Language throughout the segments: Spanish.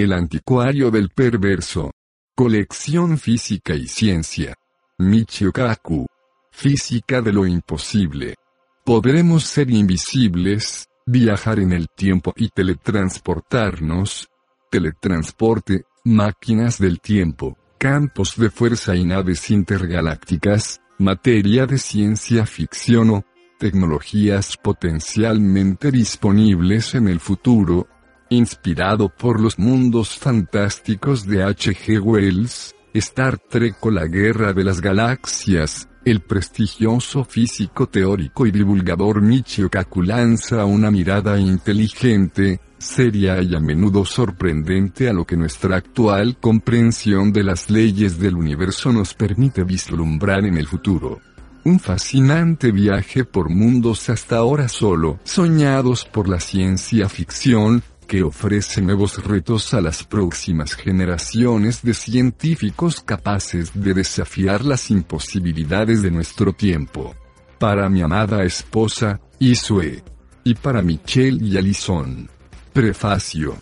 El anticuario del perverso. Colección Física y Ciencia. Michio Kaku. Física de lo imposible. Podremos ser invisibles, viajar en el tiempo y teletransportarnos. Teletransporte, máquinas del tiempo, campos de fuerza y naves intergalácticas, materia de ciencia ficción o tecnologías potencialmente disponibles en el futuro, Inspirado por los mundos fantásticos de H.G. Wells, Star Trek o la Guerra de las Galaxias, el prestigioso físico teórico y divulgador Michio Kaku lanza una mirada inteligente, seria y a menudo sorprendente a lo que nuestra actual comprensión de las leyes del universo nos permite vislumbrar en el futuro. Un fascinante viaje por mundos hasta ahora solo soñados por la ciencia ficción, que ofrece nuevos retos a las próximas generaciones de científicos capaces de desafiar las imposibilidades de nuestro tiempo. Para mi amada esposa, Isue. Y para Michelle y Alison. Prefacio.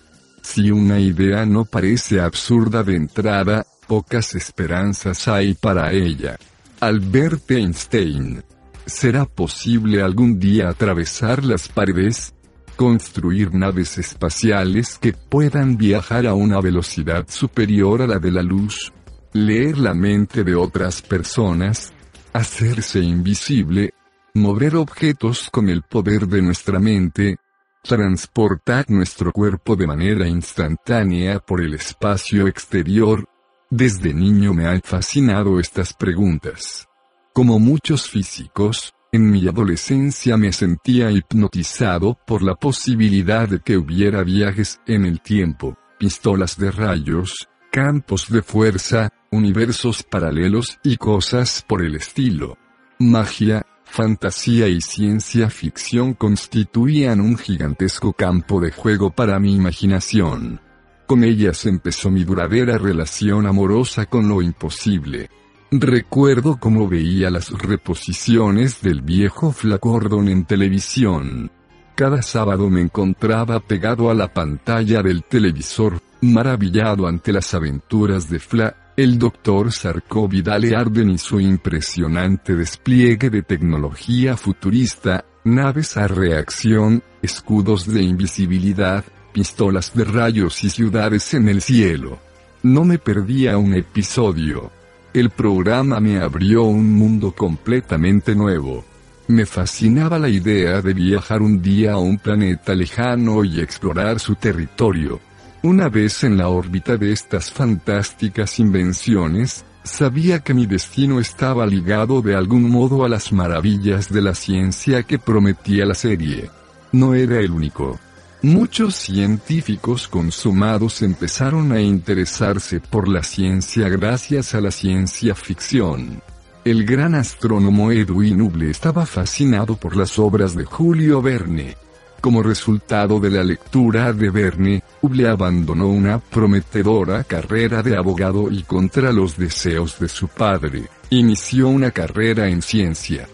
Si una idea no parece absurda de entrada, pocas esperanzas hay para ella. Albert Einstein. ¿Será posible algún día atravesar las paredes? Construir naves espaciales que puedan viajar a una velocidad superior a la de la luz, leer la mente de otras personas, hacerse invisible, mover objetos con el poder de nuestra mente, transportar nuestro cuerpo de manera instantánea por el espacio exterior. Desde niño me han fascinado estas preguntas. Como muchos físicos, en mi adolescencia me sentía hipnotizado por la posibilidad de que hubiera viajes en el tiempo, pistolas de rayos, campos de fuerza, universos paralelos y cosas por el estilo. Magia, fantasía y ciencia ficción constituían un gigantesco campo de juego para mi imaginación. Con ellas empezó mi duradera relación amorosa con lo imposible. Recuerdo cómo veía las reposiciones del viejo Flacordon en televisión. Cada sábado me encontraba pegado a la pantalla del televisor, maravillado ante las aventuras de Fla, el Dr. Sarko Vidal Arden y su impresionante despliegue de tecnología futurista, naves a reacción, escudos de invisibilidad, pistolas de rayos y ciudades en el cielo. No me perdía un episodio. El programa me abrió un mundo completamente nuevo. Me fascinaba la idea de viajar un día a un planeta lejano y explorar su territorio. Una vez en la órbita de estas fantásticas invenciones, sabía que mi destino estaba ligado de algún modo a las maravillas de la ciencia que prometía la serie. No era el único. Muchos científicos consumados empezaron a interesarse por la ciencia gracias a la ciencia ficción. El gran astrónomo Edwin Hubble estaba fascinado por las obras de Julio Verne. Como resultado de la lectura de Verne, Hubble abandonó una prometedora carrera de abogado y contra los deseos de su padre, inició una carrera en ciencia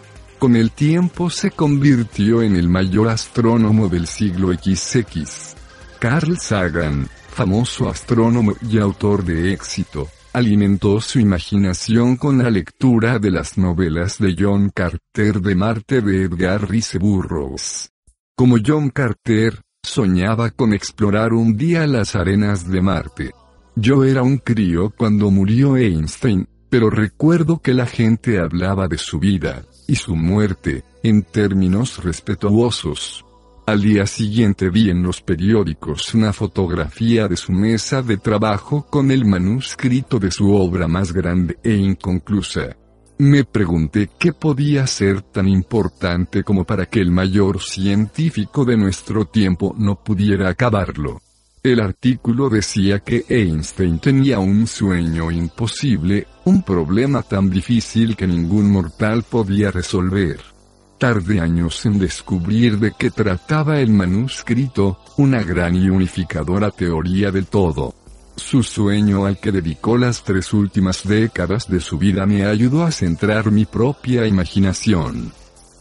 con el tiempo se convirtió en el mayor astrónomo del siglo XX. Carl Sagan, famoso astrónomo y autor de éxito, alimentó su imaginación con la lectura de las novelas de John Carter de Marte de Edgar Rice Burroughs. Como John Carter, soñaba con explorar un día las arenas de Marte. Yo era un crío cuando murió Einstein, pero recuerdo que la gente hablaba de su vida, y su muerte, en términos respetuosos. Al día siguiente vi en los periódicos una fotografía de su mesa de trabajo con el manuscrito de su obra más grande e inconclusa. Me pregunté qué podía ser tan importante como para que el mayor científico de nuestro tiempo no pudiera acabarlo. El artículo decía que Einstein tenía un sueño imposible, un problema tan difícil que ningún mortal podía resolver. Tardé años en descubrir de qué trataba el manuscrito, una gran y unificadora teoría del todo. Su sueño al que dedicó las tres últimas décadas de su vida me ayudó a centrar mi propia imaginación.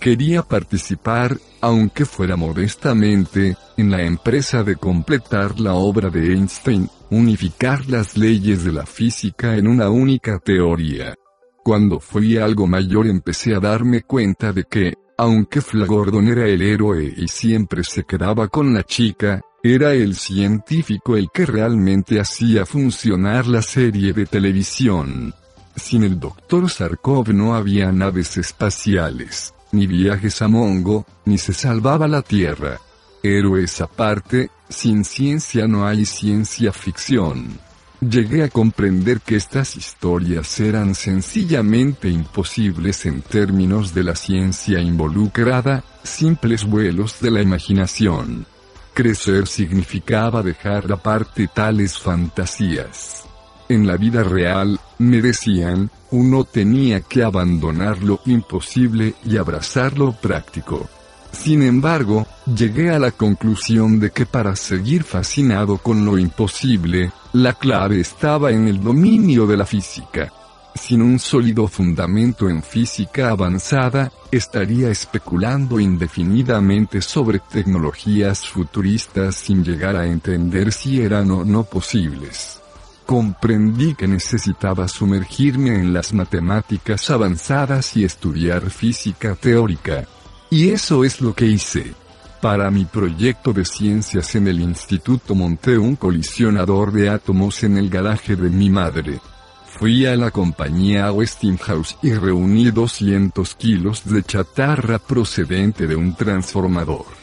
Quería participar, aunque fuera modestamente, en la empresa de completar la obra de Einstein, unificar las leyes de la física en una única teoría. Cuando fui algo mayor empecé a darme cuenta de que, aunque Flagordon era el héroe y siempre se quedaba con la chica, era el científico el que realmente hacía funcionar la serie de televisión. Sin el Dr. Sarkov no había naves espaciales ni viajes a Mongo, ni se salvaba la Tierra. Héroes aparte, sin ciencia no hay ciencia ficción. Llegué a comprender que estas historias eran sencillamente imposibles en términos de la ciencia involucrada, simples vuelos de la imaginación. Crecer significaba dejar aparte tales fantasías. En la vida real, me decían, uno tenía que abandonar lo imposible y abrazar lo práctico. Sin embargo, llegué a la conclusión de que para seguir fascinado con lo imposible, la clave estaba en el dominio de la física. Sin un sólido fundamento en física avanzada, estaría especulando indefinidamente sobre tecnologías futuristas sin llegar a entender si eran o no posibles comprendí que necesitaba sumergirme en las matemáticas avanzadas y estudiar física teórica. Y eso es lo que hice. Para mi proyecto de ciencias en el instituto monté un colisionador de átomos en el garaje de mi madre. Fui a la compañía Westinghouse y reuní 200 kilos de chatarra procedente de un transformador.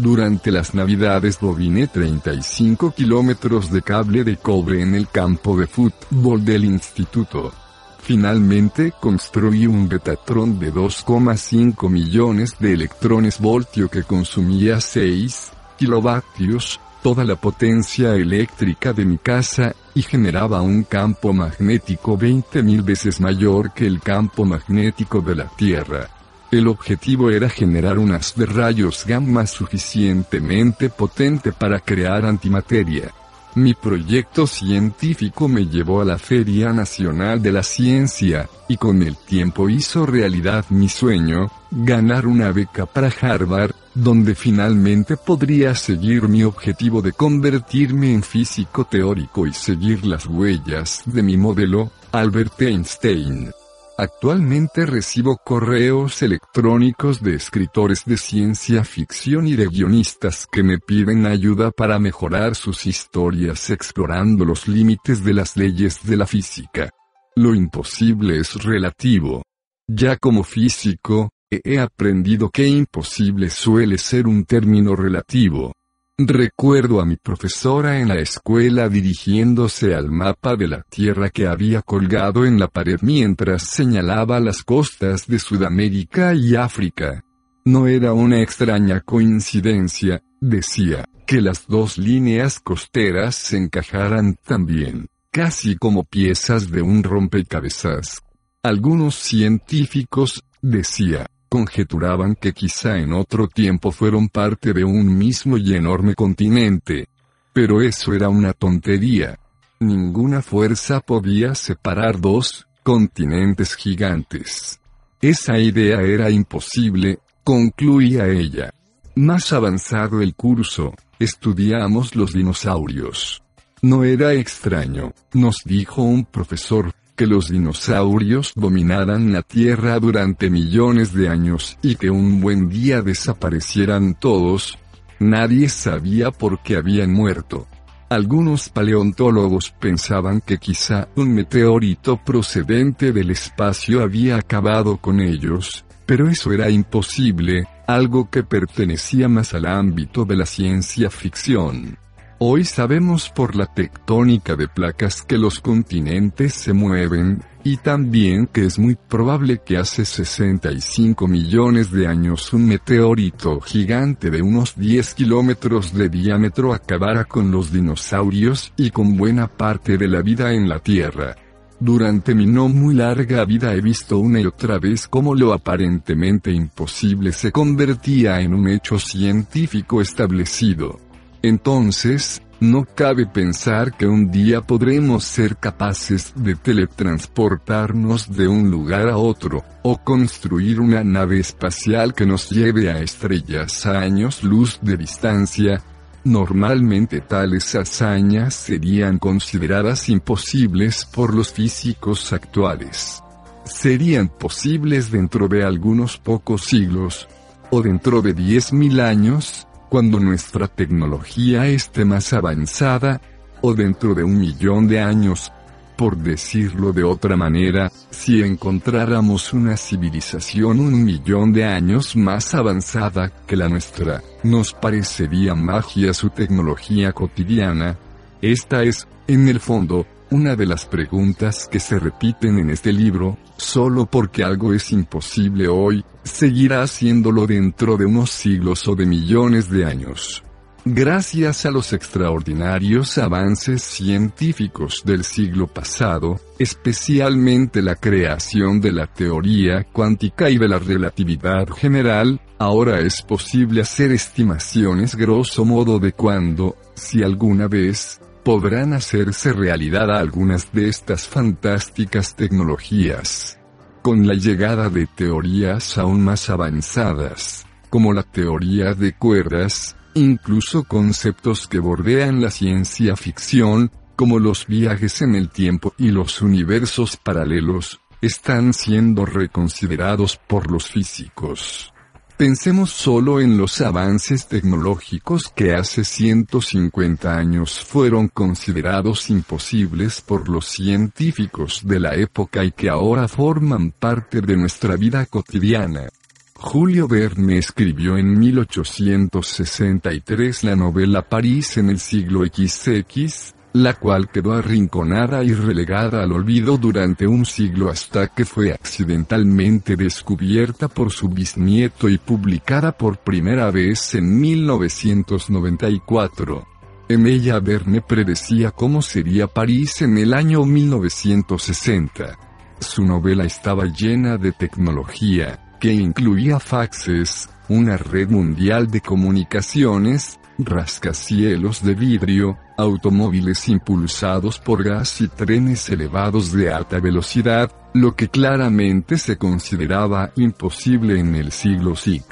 Durante las navidades bobiné 35 kilómetros de cable de cobre en el campo de fútbol del instituto. Finalmente construí un Betatron de 2,5 millones de electrones voltio que consumía 6 kilovatios, toda la potencia eléctrica de mi casa, y generaba un campo magnético 20.000 veces mayor que el campo magnético de la Tierra. El objetivo era generar unas de rayos gamma suficientemente potente para crear antimateria. Mi proyecto científico me llevó a la Feria Nacional de la Ciencia, y con el tiempo hizo realidad mi sueño, ganar una beca para Harvard, donde finalmente podría seguir mi objetivo de convertirme en físico teórico y seguir las huellas de mi modelo, Albert Einstein. Actualmente recibo correos electrónicos de escritores de ciencia ficción y de guionistas que me piden ayuda para mejorar sus historias explorando los límites de las leyes de la física. Lo imposible es relativo. Ya como físico, he aprendido que imposible suele ser un término relativo. Recuerdo a mi profesora en la escuela dirigiéndose al mapa de la Tierra que había colgado en la pared mientras señalaba las costas de Sudamérica y África. No era una extraña coincidencia, decía, que las dos líneas costeras se encajaran también, casi como piezas de un rompecabezas. Algunos científicos, decía, conjeturaban que quizá en otro tiempo fueron parte de un mismo y enorme continente. Pero eso era una tontería. Ninguna fuerza podía separar dos continentes gigantes. Esa idea era imposible, concluía ella. Más avanzado el curso, estudiamos los dinosaurios. No era extraño, nos dijo un profesor que los dinosaurios dominaran la Tierra durante millones de años y que un buen día desaparecieran todos, nadie sabía por qué habían muerto. Algunos paleontólogos pensaban que quizá un meteorito procedente del espacio había acabado con ellos, pero eso era imposible, algo que pertenecía más al ámbito de la ciencia ficción. Hoy sabemos por la tectónica de placas que los continentes se mueven, y también que es muy probable que hace 65 millones de años un meteorito gigante de unos 10 kilómetros de diámetro acabara con los dinosaurios y con buena parte de la vida en la Tierra. Durante mi no muy larga vida he visto una y otra vez cómo lo aparentemente imposible se convertía en un hecho científico establecido. Entonces, no cabe pensar que un día podremos ser capaces de teletransportarnos de un lugar a otro, o construir una nave espacial que nos lleve a estrellas a años luz de distancia. Normalmente tales hazañas serían consideradas imposibles por los físicos actuales. Serían posibles dentro de algunos pocos siglos, o dentro de 10.000 años, cuando nuestra tecnología esté más avanzada, o dentro de un millón de años. Por decirlo de otra manera, si encontráramos una civilización un millón de años más avanzada que la nuestra, nos parecería magia su tecnología cotidiana. Esta es, en el fondo, una de las preguntas que se repiten en este libro, solo porque algo es imposible hoy, seguirá haciéndolo dentro de unos siglos o de millones de años. Gracias a los extraordinarios avances científicos del siglo pasado, especialmente la creación de la teoría cuántica y de la relatividad general, ahora es posible hacer estimaciones grosso modo de cuándo, si alguna vez, podrán hacerse realidad algunas de estas fantásticas tecnologías. Con la llegada de teorías aún más avanzadas, como la teoría de cuerdas, incluso conceptos que bordean la ciencia ficción, como los viajes en el tiempo y los universos paralelos, están siendo reconsiderados por los físicos. Pensemos solo en los avances tecnológicos que hace 150 años fueron considerados imposibles por los científicos de la época y que ahora forman parte de nuestra vida cotidiana. Julio Verne escribió en 1863 la novela París en el siglo XX, la cual quedó arrinconada y relegada al olvido durante un siglo hasta que fue accidentalmente descubierta por su bisnieto y publicada por primera vez en 1994. En ella Verne predecía cómo sería París en el año 1960. Su novela estaba llena de tecnología, que incluía faxes, una red mundial de comunicaciones, rascacielos de vidrio, automóviles impulsados por gas y trenes elevados de alta velocidad, lo que claramente se consideraba imposible en el siglo VI.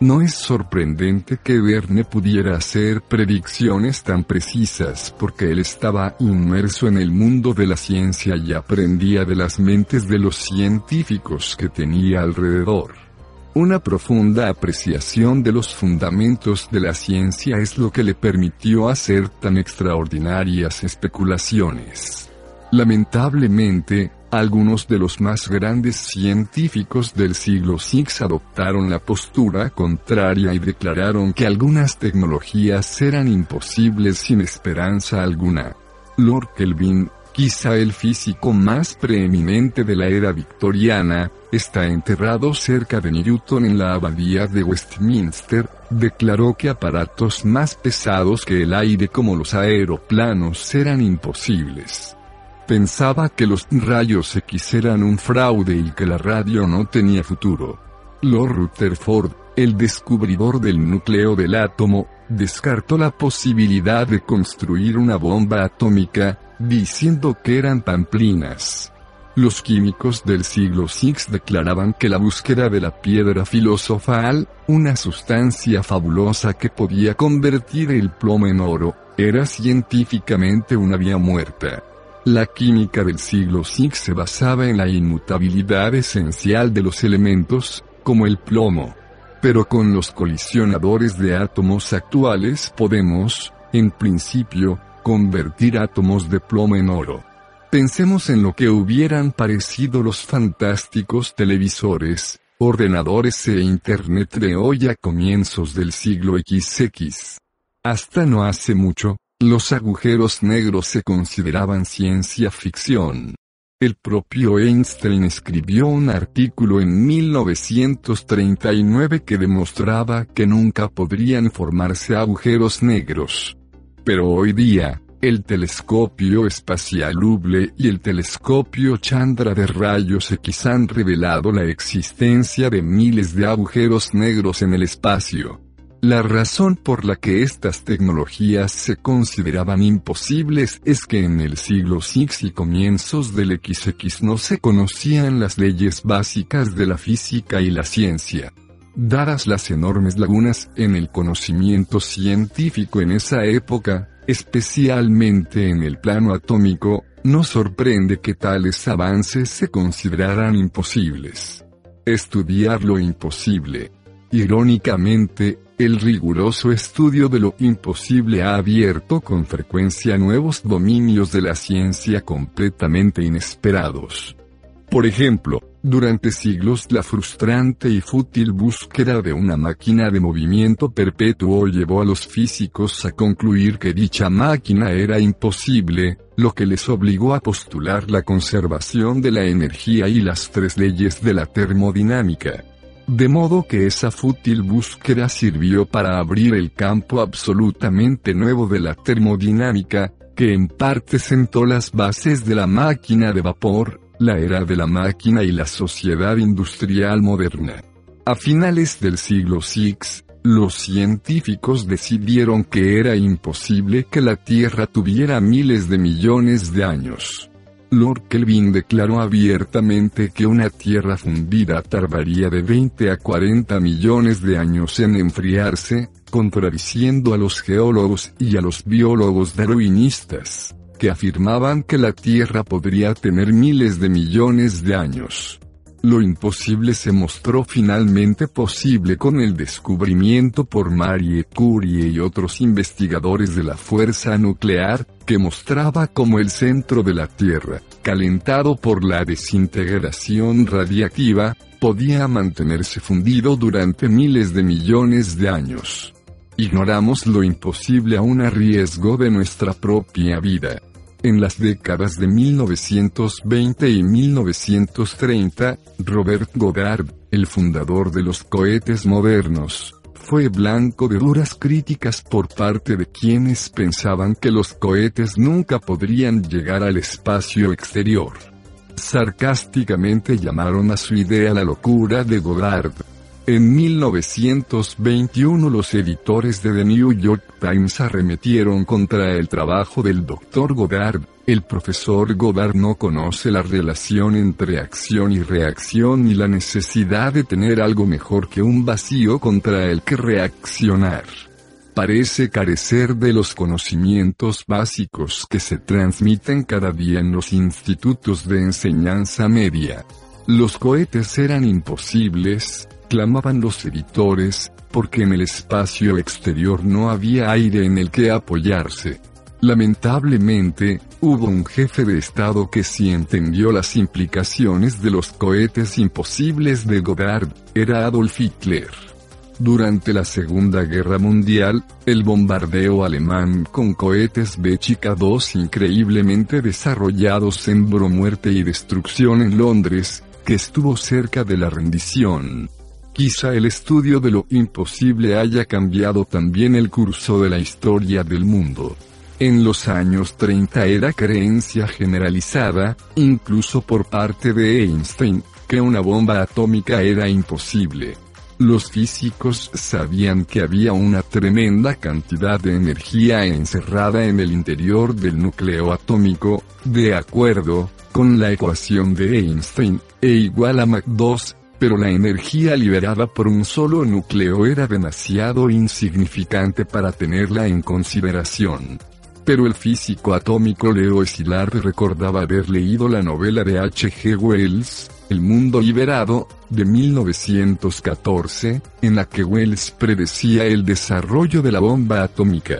No es sorprendente que Verne pudiera hacer predicciones tan precisas porque él estaba inmerso en el mundo de la ciencia y aprendía de las mentes de los científicos que tenía alrededor. Una profunda apreciación de los fundamentos de la ciencia es lo que le permitió hacer tan extraordinarias especulaciones. Lamentablemente, algunos de los más grandes científicos del siglo VI adoptaron la postura contraria y declararon que algunas tecnologías eran imposibles sin esperanza alguna. Lord Kelvin, quizá el físico más preeminente de la era victoriana, está enterrado cerca de Newton en la abadía de Westminster, declaró que aparatos más pesados que el aire como los aeroplanos eran imposibles. Pensaba que los rayos X eran un fraude y que la radio no tenía futuro. Lord Rutherford, el descubridor del núcleo del átomo, descartó la posibilidad de construir una bomba atómica, diciendo que eran pamplinas. Los químicos del siglo VI declaraban que la búsqueda de la piedra filosofal, una sustancia fabulosa que podía convertir el plomo en oro, era científicamente una vía muerta. La química del siglo VI se basaba en la inmutabilidad esencial de los elementos, como el plomo. Pero con los colisionadores de átomos actuales podemos, en principio, convertir átomos de plomo en oro. Pensemos en lo que hubieran parecido los fantásticos televisores, ordenadores e Internet de hoy a comienzos del siglo XX. Hasta no hace mucho, Los agujeros negros se consideraban ciencia ficción. El propio Einstein escribió un artículo en 1939 que demostraba que nunca podrían formarse agujeros negros. Pero hoy día, el telescopio espacial Hubble y el telescopio Chandra de rayos X han revelado la existencia de miles de agujeros negros en el espacio. La razón por la que estas tecnologías se consideraban imposibles es que en el siglo VI y comienzos del XX no se conocían las leyes básicas de la física y la ciencia. Dadas las enormes lagunas en el conocimiento científico en esa época, especialmente en el plano atómico, no sorprende que tales avances se consideraran imposibles. Estudiar lo imposible. Irónicamente, el riguroso estudio de lo imposible ha abierto con frecuencia nuevos dominios de la ciencia completamente inesperados. Por ejemplo, durante siglos la frustrante y fútil búsqueda de una máquina de movimiento perpetuo llevó a los físicos a concluir que dicha máquina era imposible, lo que les obligó a postular la conservación de la energía y las tres leyes de la termodinámica. De modo que esa fútil búsqueda sirvió para abrir el campo absolutamente nuevo de la termodinámica, que en parte sentó las bases de la máquina de vapor, la era de la máquina y la sociedad industrial moderna. A finales del siglo VI, los científicos decidieron que era imposible que la Tierra tuviera miles de millones de años. Lord Kelvin declaró abiertamente que una Tierra fundida tardaría de 20 a 40 millones de años en enfriarse, contradiciendo a los geólogos y a los biólogos darwinistas que afirmaban que la Tierra podría tener miles de millones de años. Lo imposible se mostró finalmente posible con el descubrimiento por Marie Curie y otros investigadores de la fuerza nuclear, que mostraba cómo el centro de la Tierra, calentado por la desintegración radiactiva, podía mantenerse fundido durante miles de millones de años. Ignoramos lo imposible aún a riesgo de nuestra propia vida. En las décadas de 1920 y 1930, Robert Goddard, el fundador de los cohetes modernos, fue blanco de duras críticas por parte de quienes pensaban que los cohetes nunca podrían llegar al espacio exterior. Sarcásticamente llamaron a su idea la locura de Goddard. En 1921 los editores de The New York Times arremetieron contra el trabajo del Dr. Goddard. El profesor Goddard no conoce la relación entre acción y reacción y la necesidad de tener algo mejor que un vacío contra el que reaccionar. Parece carecer de los conocimientos básicos que se transmiten cada día en los institutos de enseñanza media. Los cohetes eran imposibles, clamaban los editores, porque en el espacio exterior no había aire en el que apoyarse. Lamentablemente, hubo un jefe de Estado que sí entendió las implicaciones de los cohetes imposibles de Goddard, era Adolf Hitler. Durante la Segunda Guerra Mundial, el bombardeo alemán con cohetes B-2 increíblemente desarrollados sembró muerte y destrucción en Londres, que estuvo cerca de la rendición. Quizá el estudio de lo imposible haya cambiado también el curso de la historia del mundo. En los años 30 era creencia generalizada, incluso por parte de Einstein, que una bomba atómica era imposible. Los físicos sabían que había una tremenda cantidad de energía encerrada en el interior del núcleo atómico, de acuerdo con la ecuación de Einstein, E igual a Mach 2, pero la energía liberada por un solo núcleo era demasiado insignificante para tenerla en consideración. Pero el físico atómico Leo Szilard recordaba haber leído la novela de H. G. Wells, El mundo liberado, de 1914, en la que Wells predecía el desarrollo de la bomba atómica.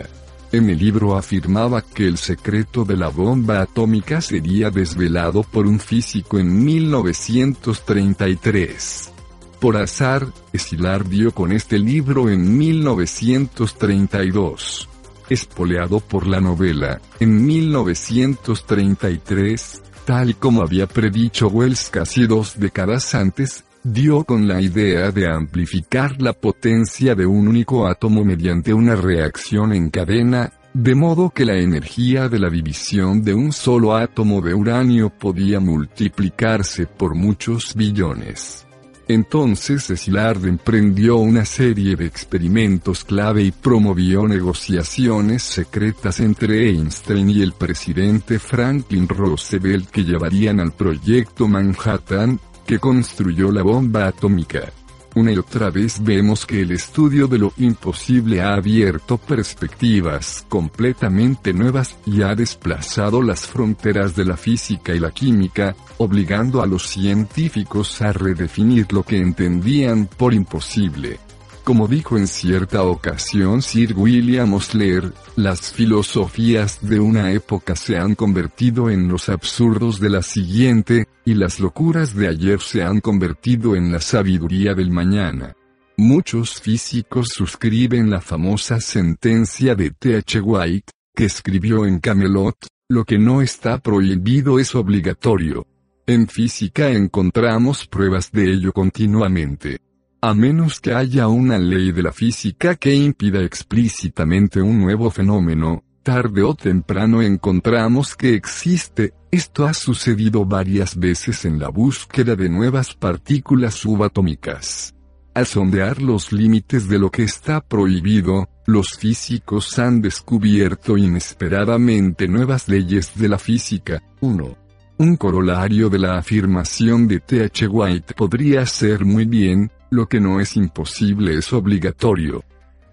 En el libro afirmaba que el secreto de la bomba atómica sería desvelado por un físico en 1933. Por azar, Szilard dio con este libro en 1932. espoleado por la novela, en 1933, tal como había predicho Wells casi dos décadas antes, dio con la idea de amplificar la potencia de un único átomo mediante una reacción en cadena, de modo que la energía de la división de un solo átomo de uranio podía multiplicarse por muchos billones. Entonces Szilard emprendió una serie de experimentos clave y promovió negociaciones secretas entre Einstein y el presidente Franklin Roosevelt que llevarían al proyecto Manhattan, que construyó la bomba atómica. Una y otra vez vemos que el estudio de lo imposible ha abierto perspectivas completamente nuevas y ha desplazado las fronteras de la física y la química, obligando a los científicos a redefinir lo que entendían por imposible. Como dijo en cierta ocasión Sir William Osler, las filosofías de una época se han convertido en los absurdos de la siguiente, y las locuras de ayer se han convertido en la sabiduría del mañana. Muchos físicos suscriben la famosa sentencia de T.H. White, que escribió en Camelot, lo que no está prohibido es obligatorio. En física encontramos pruebas de ello continuamente. A menos que haya una ley de la física que impida explícitamente un nuevo fenómeno, tarde o temprano encontramos que existe, esto ha sucedido varias veces en la búsqueda de nuevas partículas subatómicas. Al sondear los límites de lo que está prohibido, los físicos han descubierto inesperadamente nuevas leyes de la física. 1. Un corolario de la afirmación de T.H. White podría ser muy bien, lo que no es imposible es obligatorio.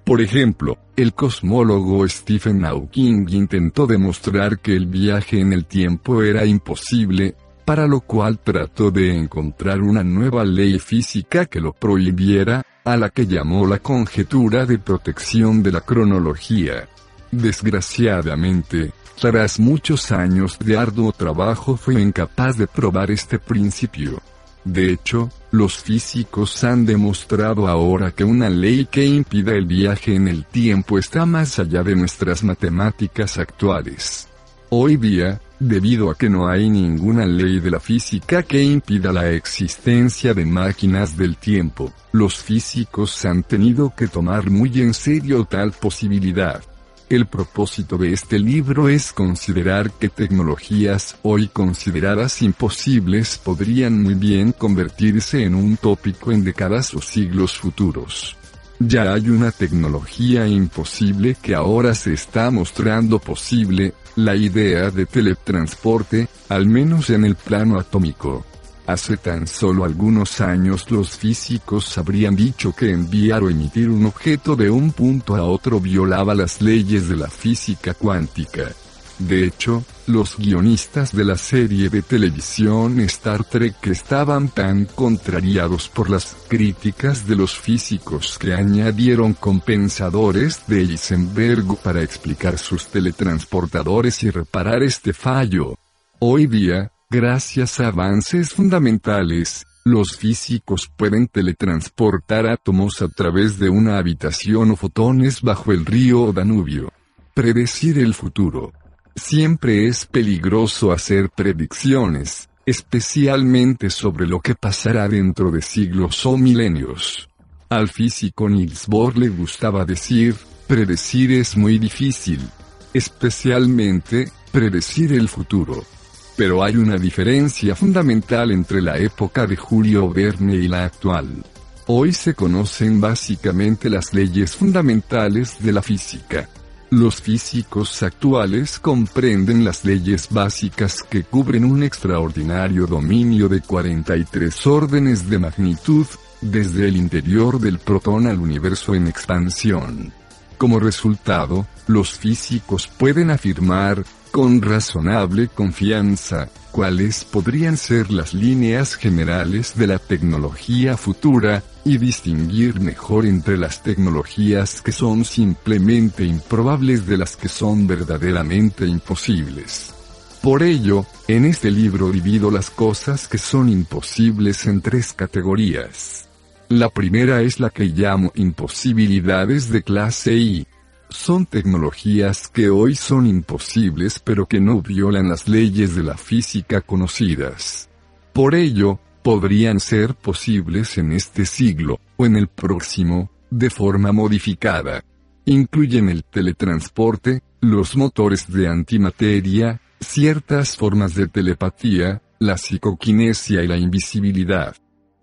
Por ejemplo, el cosmólogo Stephen Hawking intentó demostrar que el viaje en el tiempo era imposible, para lo cual trató de encontrar una nueva ley física que lo prohibiera, a la que llamó la conjetura de protección de la cronología. Desgraciadamente, tras muchos años de arduo trabajo fue incapaz de probar este principio. De hecho, los físicos han demostrado ahora que una ley que impida el viaje en el tiempo está más allá de nuestras matemáticas actuales. Hoy día, debido a que no hay ninguna ley de la física que impida la existencia de máquinas del tiempo, los físicos han tenido que tomar muy en serio tal posibilidad. El propósito de este libro es considerar que tecnologías hoy consideradas imposibles podrían muy bien convertirse en un tópico en décadas o siglos futuros. Ya hay una tecnología imposible que ahora se está mostrando posible, la idea de teletransporte, al menos en el plano atómico. Hace tan solo algunos años los físicos habrían dicho que enviar o emitir un objeto de un punto a otro violaba las leyes de la física cuántica. De hecho, los guionistas de la serie de televisión Star Trek estaban tan contrariados por las críticas de los físicos que añadieron compensadores de Heisenberg para explicar sus teletransportadores y reparar este fallo. Hoy día, Gracias a avances fundamentales, los físicos pueden teletransportar átomos a través de una habitación o fotones bajo el río Danubio. Predecir el futuro. Siempre es peligroso hacer predicciones, especialmente sobre lo que pasará dentro de siglos o milenios. Al físico Niels Bohr le gustaba decir, predecir es muy difícil. Especialmente, predecir el futuro. Pero hay una diferencia fundamental entre la época de Julio Verne y la actual. Hoy se conocen básicamente las leyes fundamentales de la física. Los físicos actuales comprenden las leyes básicas que cubren un extraordinario dominio de 43 órdenes de magnitud, desde el interior del protón al universo en expansión. Como resultado, los físicos pueden afirmar, con razonable confianza, cuáles podrían ser las líneas generales de la tecnología futura, y distinguir mejor entre las tecnologías que son simplemente improbables de las que son verdaderamente imposibles. Por ello, en este libro divido las cosas que son imposibles en tres categorías. La primera es la que llamo imposibilidades de clase I, Son tecnologías que hoy son imposibles pero que no violan las leyes de la física conocidas. Por ello, podrían ser posibles en este siglo, o en el próximo, de forma modificada. Incluyen el teletransporte, los motores de antimateria, ciertas formas de telepatía, la psicoquinesia y la invisibilidad.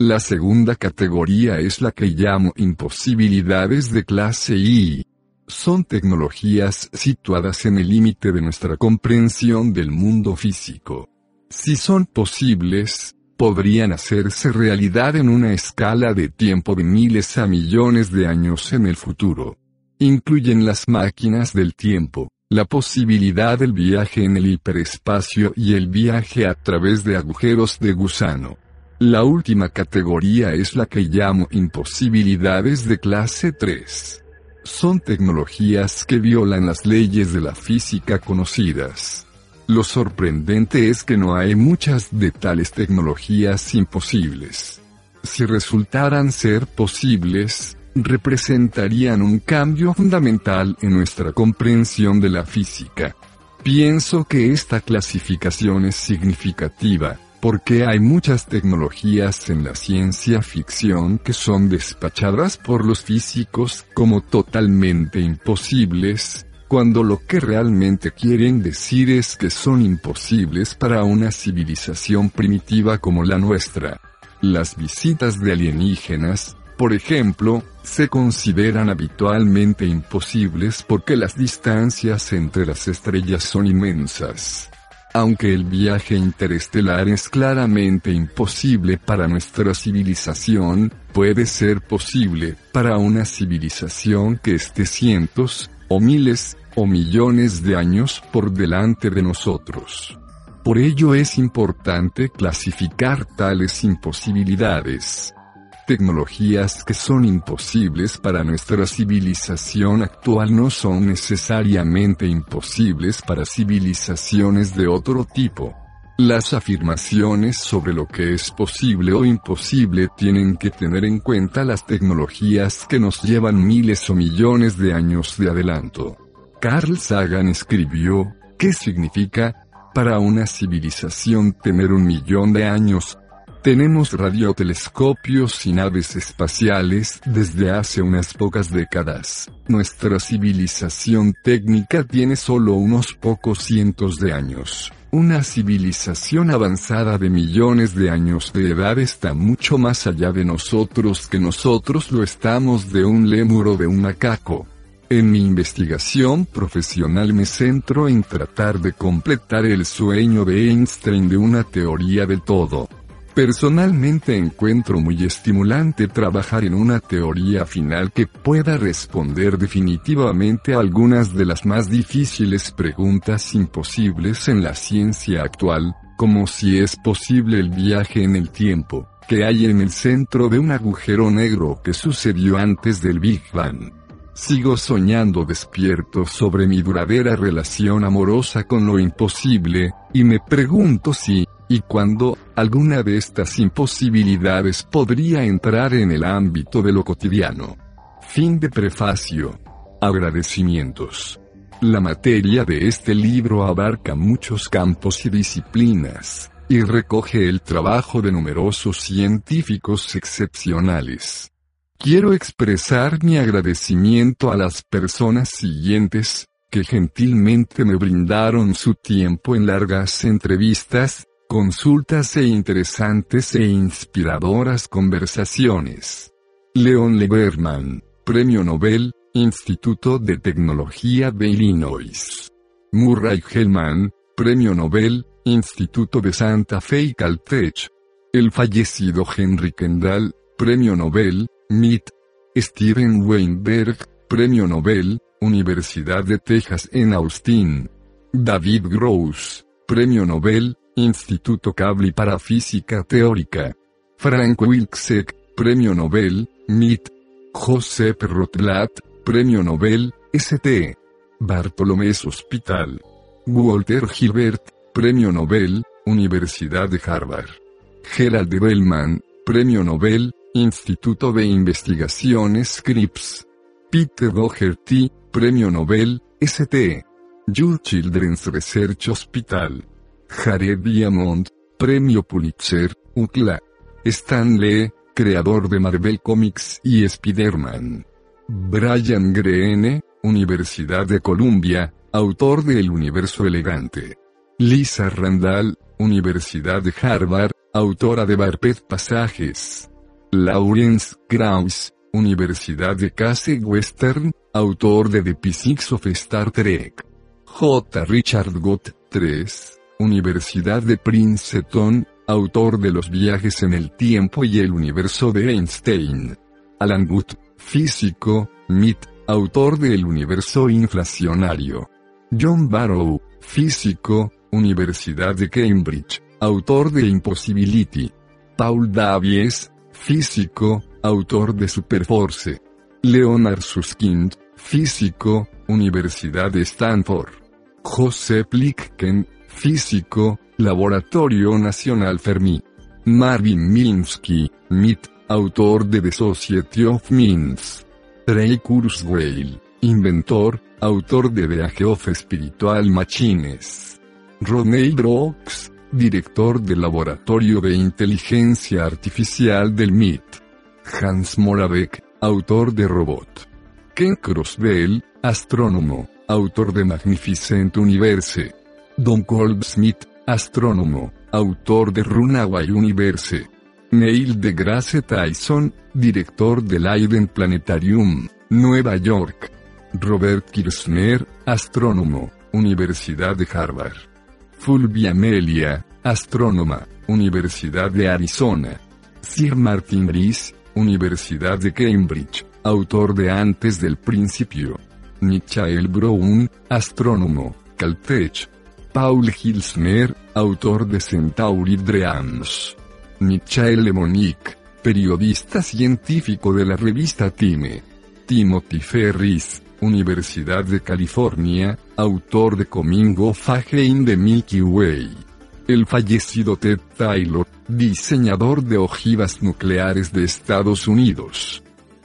La segunda categoría es la que llamo imposibilidades de clase I. Son tecnologías situadas en el límite de nuestra comprensión del mundo físico. Si son posibles, podrían hacerse realidad en una escala de tiempo de miles a millones de años en el futuro. Incluyen las máquinas del tiempo, la posibilidad del viaje en el hiperespacio y el viaje a través de agujeros de gusano. La última categoría es la que llamo imposibilidades de clase 3. Son tecnologías que violan las leyes de la física conocidas. Lo sorprendente es que no hay muchas de tales tecnologías imposibles. Si resultaran ser posibles, representarían un cambio fundamental en nuestra comprensión de la física. Pienso que esta clasificación es significativa, porque hay muchas tecnologías en la ciencia ficción que son despachadas por los físicos como totalmente imposibles, cuando lo que realmente quieren decir es que son imposibles para una civilización primitiva como la nuestra. Las visitas de alienígenas, por ejemplo, se consideran habitualmente imposibles porque las distancias entre las estrellas son inmensas. Aunque el viaje interestelar es claramente imposible para nuestra civilización, puede ser posible para una civilización que esté cientos, o miles, o millones de años por delante de nosotros. Por ello es importante clasificar tales imposibilidades tecnologías que son imposibles para nuestra civilización actual no son necesariamente imposibles para civilizaciones de otro tipo. Las afirmaciones sobre lo que es posible o imposible tienen que tener en cuenta las tecnologías que nos llevan miles o millones de años de adelanto. Carl Sagan escribió, ¿qué significa, para una civilización tener un millón de años, tenemos radiotelescopios y naves espaciales desde hace unas pocas décadas. Nuestra civilización técnica tiene solo unos pocos cientos de años. Una civilización avanzada de millones de años de edad está mucho más allá de nosotros que nosotros lo estamos de un lémur o de un macaco. En mi investigación profesional me centro en tratar de completar el sueño de Einstein de una teoría del todo. Personalmente encuentro muy estimulante trabajar en una teoría final que pueda responder definitivamente a algunas de las más difíciles preguntas imposibles en la ciencia actual, como si es posible el viaje en el tiempo, que hay en el centro de un agujero negro que sucedió antes del Big Bang. Sigo soñando despierto sobre mi duradera relación amorosa con lo imposible, y me pregunto si, y cuando, alguna de estas imposibilidades podría entrar en el ámbito de lo cotidiano. Fin de prefacio. Agradecimientos. La materia de este libro abarca muchos campos y disciplinas, y recoge el trabajo de numerosos científicos excepcionales. Quiero expresar mi agradecimiento a las personas siguientes, que gentilmente me brindaron su tiempo en largas entrevistas, consultas e interesantes e inspiradoras conversaciones. Leon Leberman, Premio Nobel, Instituto de Tecnología de Illinois. Murray Hellman, Premio Nobel, Instituto de Santa Fe y Caltech. El fallecido Henry Kendall, Premio Nobel, MIT. Steven Weinberg, Premio Nobel, Universidad de Texas en Austin. David Gross, Premio Nobel, Instituto Cable para Física Teórica. Frank Wilczek, Premio Nobel, MIT. Josep Rotlat, Premio Nobel, ST. Bartolomés Hospital. Walter Gilbert, Premio Nobel, Universidad de Harvard. Gerald Bellman, Premio Nobel, Instituto de Investigaciones Scripps. Peter Doherty, Premio Nobel, St. Jude Children's Research Hospital. Jared Diamond, Premio Pulitzer, UCLA. Stan Lee, creador de Marvel Comics y Spider-Man. Brian Greene, Universidad de Columbia, autor de El Universo Elegante. Lisa Randall, Universidad de Harvard, autora de Barpet Pasajes. Lawrence Krauss, Universidad de Case Western, autor de The Physics of Star Trek. J. Richard Gott, 3, Universidad de Princeton, autor de Los viajes en el tiempo y el universo de Einstein. Alan Guth, físico, MIT, autor de El universo inflacionario. John Barrow, físico, Universidad de Cambridge, autor de Impossibility. Paul Davies, físico, autor de Superforce. Leonard Susskind, físico, Universidad de Stanford. José Plicken, físico, Laboratorio Nacional Fermi. Marvin Minsky, MIT, autor de The Society of Minds. Ray Kurzweil, inventor, autor de The Age of Spiritual Machines. Rodney Brooks, director del Laboratorio de Inteligencia Artificial del MIT. Hans Moravec, autor de Robot. Ken Crossbell, astrónomo, autor de Magnificent Universe. Don Goldsmith, astrónomo, autor de Runaway Universe. Neil deGrasse Tyson, director del Leiden Planetarium, Nueva York. Robert Kirchner, astrónomo, Universidad de Harvard. Fulvia Melia, astrónoma, Universidad de Arizona. Sir Martin Rees, Universidad de Cambridge, autor de Antes del Principio. Michael Brown, astrónomo, Caltech. Paul Hilsner, autor de Centauri Dreams. Michael Lemonique, periodista científico de la revista Time. Timothy Ferris, Universidad de California, autor de Coming of Age in the Milky Way. El fallecido Ted Taylor, diseñador de ojivas nucleares de Estados Unidos.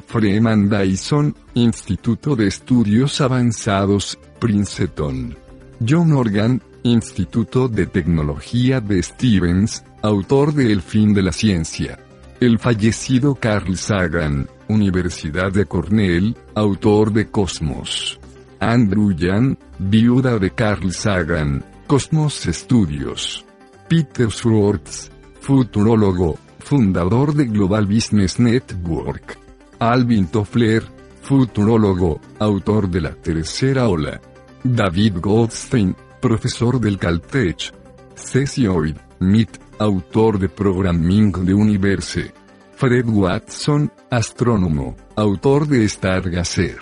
Freeman Dyson, Instituto de Estudios Avanzados, Princeton. John Organ, Instituto de Tecnología de Stevens, autor de El fin de la ciencia. El fallecido Carl Sagan, Universidad de Cornell, autor de Cosmos. Andrew Yan, viuda de Carl Sagan, Cosmos Studios. Peter Schwartz, futurólogo, fundador de Global Business Network. Alvin Toffler, futurólogo, autor de La Tercera Ola. David Goldstein, profesor del Caltech. Cesioid, MIT, autor de Programming de Universe. Fred Watson, astrónomo, autor de Stargazer.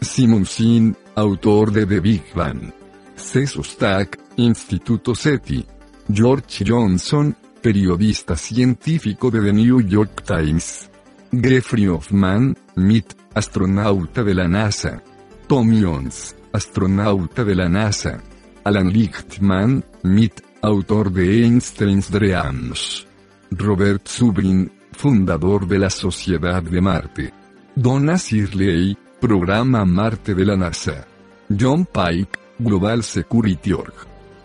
Simon Sin, autor de The Big Bang. C. Stack, Instituto SETI. George Johnson, periodista científico de The New York Times. Geoffrey Hoffman, MIT, astronauta de la NASA. Tom Jones, astronauta de la NASA. Alan Lichtman, MIT, autor de Einstein's Dreams. Robert Zubrin, fundador de la Sociedad de Marte. Donna Sirley, Programa Marte de la NASA. John Pike, Global Security Org.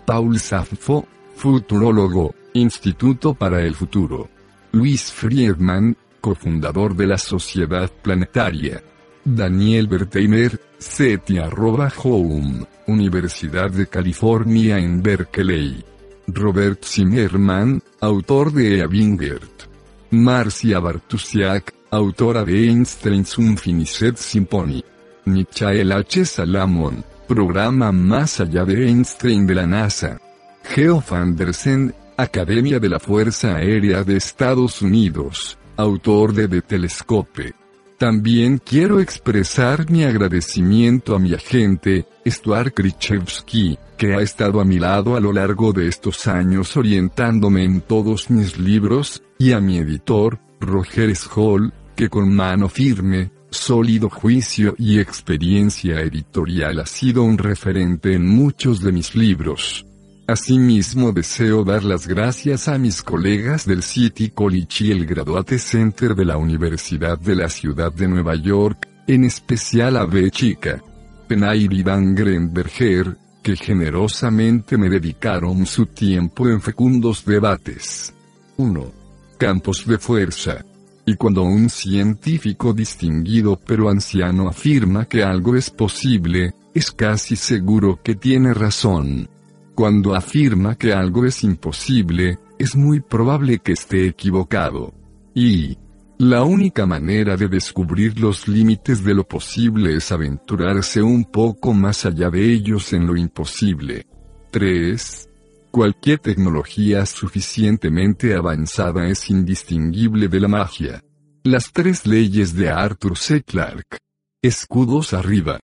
Paul Saffo, futurólogo, Instituto para el Futuro. Luis Friedman, cofundador de la Sociedad Planetaria. Daniel Bertheimer, SETI-Home, Universidad de California en Berkeley. Robert Zimmerman, autor de Eavingert. Marcia Bartusiak, autora de Einstein's Unfinished Symphony. Michael H. Salamon, programa Más allá de Einstein de la NASA. Geoff Andersen, Academia de la Fuerza Aérea de Estados Unidos, autor de The Telescope. También quiero expresar mi agradecimiento a mi agente, Stuart Krichevsky, que ha estado a mi lado a lo largo de estos años orientándome en todos mis libros, y a mi editor, Roger Scholl, que con mano firme, sólido juicio y experiencia editorial ha sido un referente en muchos de mis libros. Asimismo deseo dar las gracias a mis colegas del City College y el Graduate Center de la Universidad de la Ciudad de Nueva York, en especial a B. Chica, Penair y Dan Grenberger, que generosamente me dedicaron su tiempo en fecundos debates. 1. Campos de fuerza. Y cuando un científico distinguido pero anciano afirma que algo es posible, es casi seguro que tiene razón. Cuando afirma que algo es imposible, es muy probable que esté equivocado. Y, la única manera de descubrir los límites de lo posible es aventurarse un poco más allá de ellos en lo imposible. 3. Cualquier tecnología suficientemente avanzada es indistinguible de la magia. Las tres leyes de Arthur C. Clarke. Escudos arriba.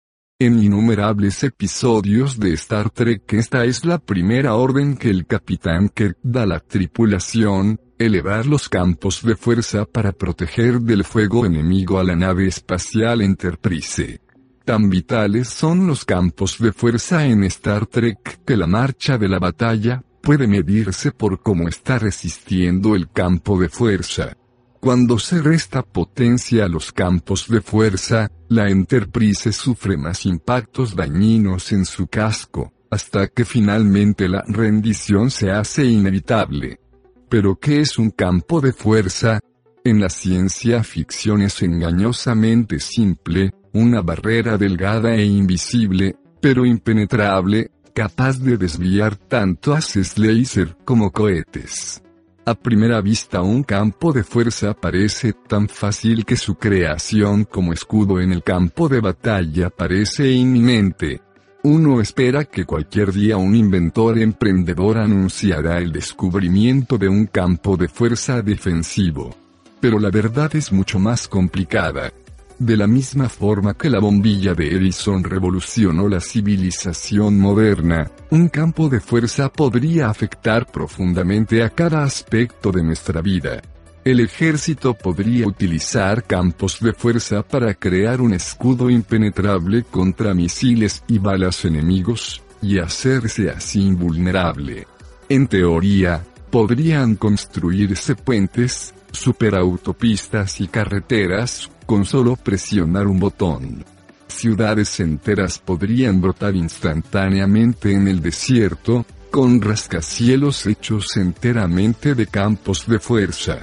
En innumerables episodios de Star Trek esta es la primera orden que el capitán Kirk da a la tripulación, elevar los campos de fuerza para proteger del fuego enemigo a la nave espacial Enterprise. Tan vitales son los campos de fuerza en Star Trek que la marcha de la batalla puede medirse por cómo está resistiendo el campo de fuerza. Cuando se resta potencia a los campos de fuerza, la Enterprise sufre más impactos dañinos en su casco, hasta que finalmente la rendición se hace inevitable. Pero ¿qué es un campo de fuerza? En la ciencia ficción es engañosamente simple, una barrera delgada e invisible, pero impenetrable, capaz de desviar tanto haces láser como cohetes. A primera vista un campo de fuerza parece tan fácil que su creación como escudo en el campo de batalla parece inminente. Uno espera que cualquier día un inventor emprendedor anunciará el descubrimiento de un campo de fuerza defensivo. Pero la verdad es mucho más complicada. De la misma forma que la bombilla de Edison revolucionó la civilización moderna, un campo de fuerza podría afectar profundamente a cada aspecto de nuestra vida. El ejército podría utilizar campos de fuerza para crear un escudo impenetrable contra misiles y balas enemigos, y hacerse así invulnerable. En teoría, podrían construirse puentes, superautopistas y carreteras, con solo presionar un botón. Ciudades enteras podrían brotar instantáneamente en el desierto, con rascacielos hechos enteramente de campos de fuerza.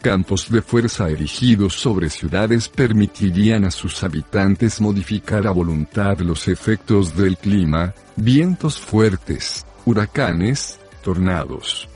Campos de fuerza erigidos sobre ciudades permitirían a sus habitantes modificar a voluntad los efectos del clima, vientos fuertes, huracanes, tornados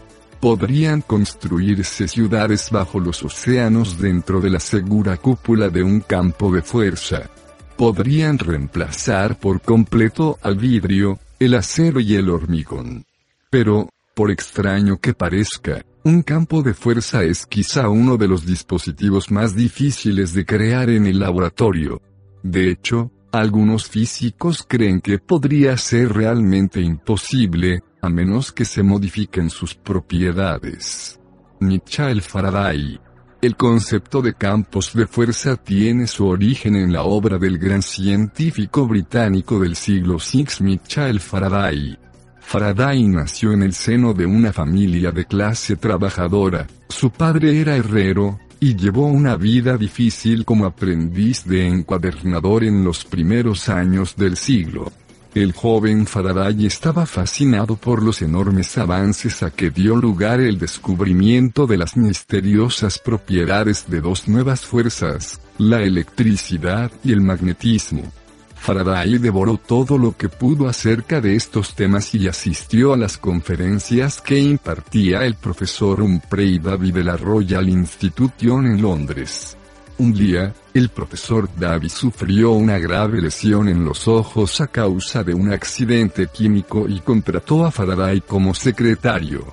podrían construirse ciudades bajo los océanos dentro de la segura cúpula de un campo de fuerza. Podrían reemplazar por completo al vidrio, el acero y el hormigón. Pero, por extraño que parezca, un campo de fuerza es quizá uno de los dispositivos más difíciles de crear en el laboratorio. De hecho, algunos físicos creen que podría ser realmente imposible, a menos que se modifiquen sus propiedades. Michael Faraday. El concepto de campos de fuerza tiene su origen en la obra del gran científico británico del siglo VI Michael Faraday. Faraday nació en el seno de una familia de clase trabajadora, su padre era herrero, y llevó una vida difícil como aprendiz de encuadernador en los primeros años del siglo. El joven Faraday estaba fascinado por los enormes avances a que dio lugar el descubrimiento de las misteriosas propiedades de dos nuevas fuerzas, la electricidad y el magnetismo. Faraday devoró todo lo que pudo acerca de estos temas y asistió a las conferencias que impartía el profesor Humphrey Davy de la Royal Institution en Londres. Un día, el profesor Davy sufrió una grave lesión en los ojos a causa de un accidente químico y contrató a Faraday como secretario.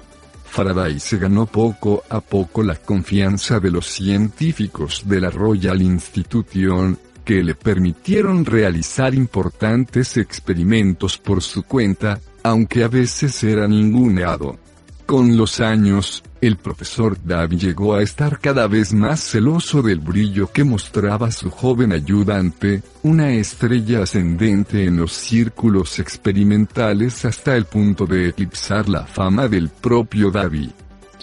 Faraday se ganó poco a poco la confianza de los científicos de la Royal Institution, que le permitieron realizar importantes experimentos por su cuenta, aunque a veces era ninguneado. Con los años, el profesor Davy llegó a estar cada vez más celoso del brillo que mostraba su joven ayudante, una estrella ascendente en los círculos experimentales hasta el punto de eclipsar la fama del propio Davy.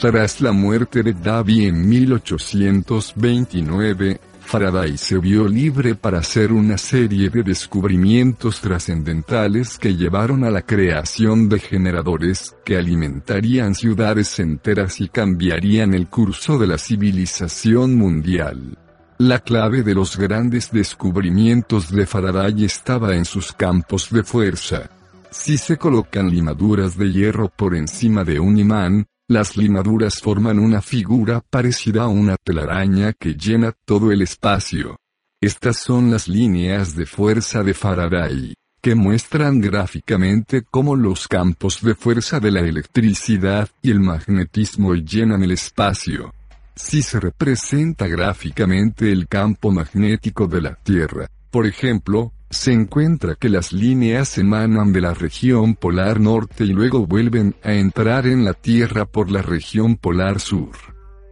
Tras la muerte de Davy en 1829, Faraday se vio libre para hacer una serie de descubrimientos trascendentales que llevaron a la creación de generadores que alimentarían ciudades enteras y cambiarían el curso de la civilización mundial. La clave de los grandes descubrimientos de Faraday estaba en sus campos de fuerza. Si se colocan limaduras de hierro por encima de un imán, las limaduras forman una figura parecida a una telaraña que llena todo el espacio. Estas son las líneas de fuerza de Faraday, que muestran gráficamente cómo los campos de fuerza de la electricidad y el magnetismo llenan el espacio. Si se representa gráficamente el campo magnético de la Tierra, por ejemplo, se encuentra que las líneas emanan de la región polar norte y luego vuelven a entrar en la Tierra por la región polar sur.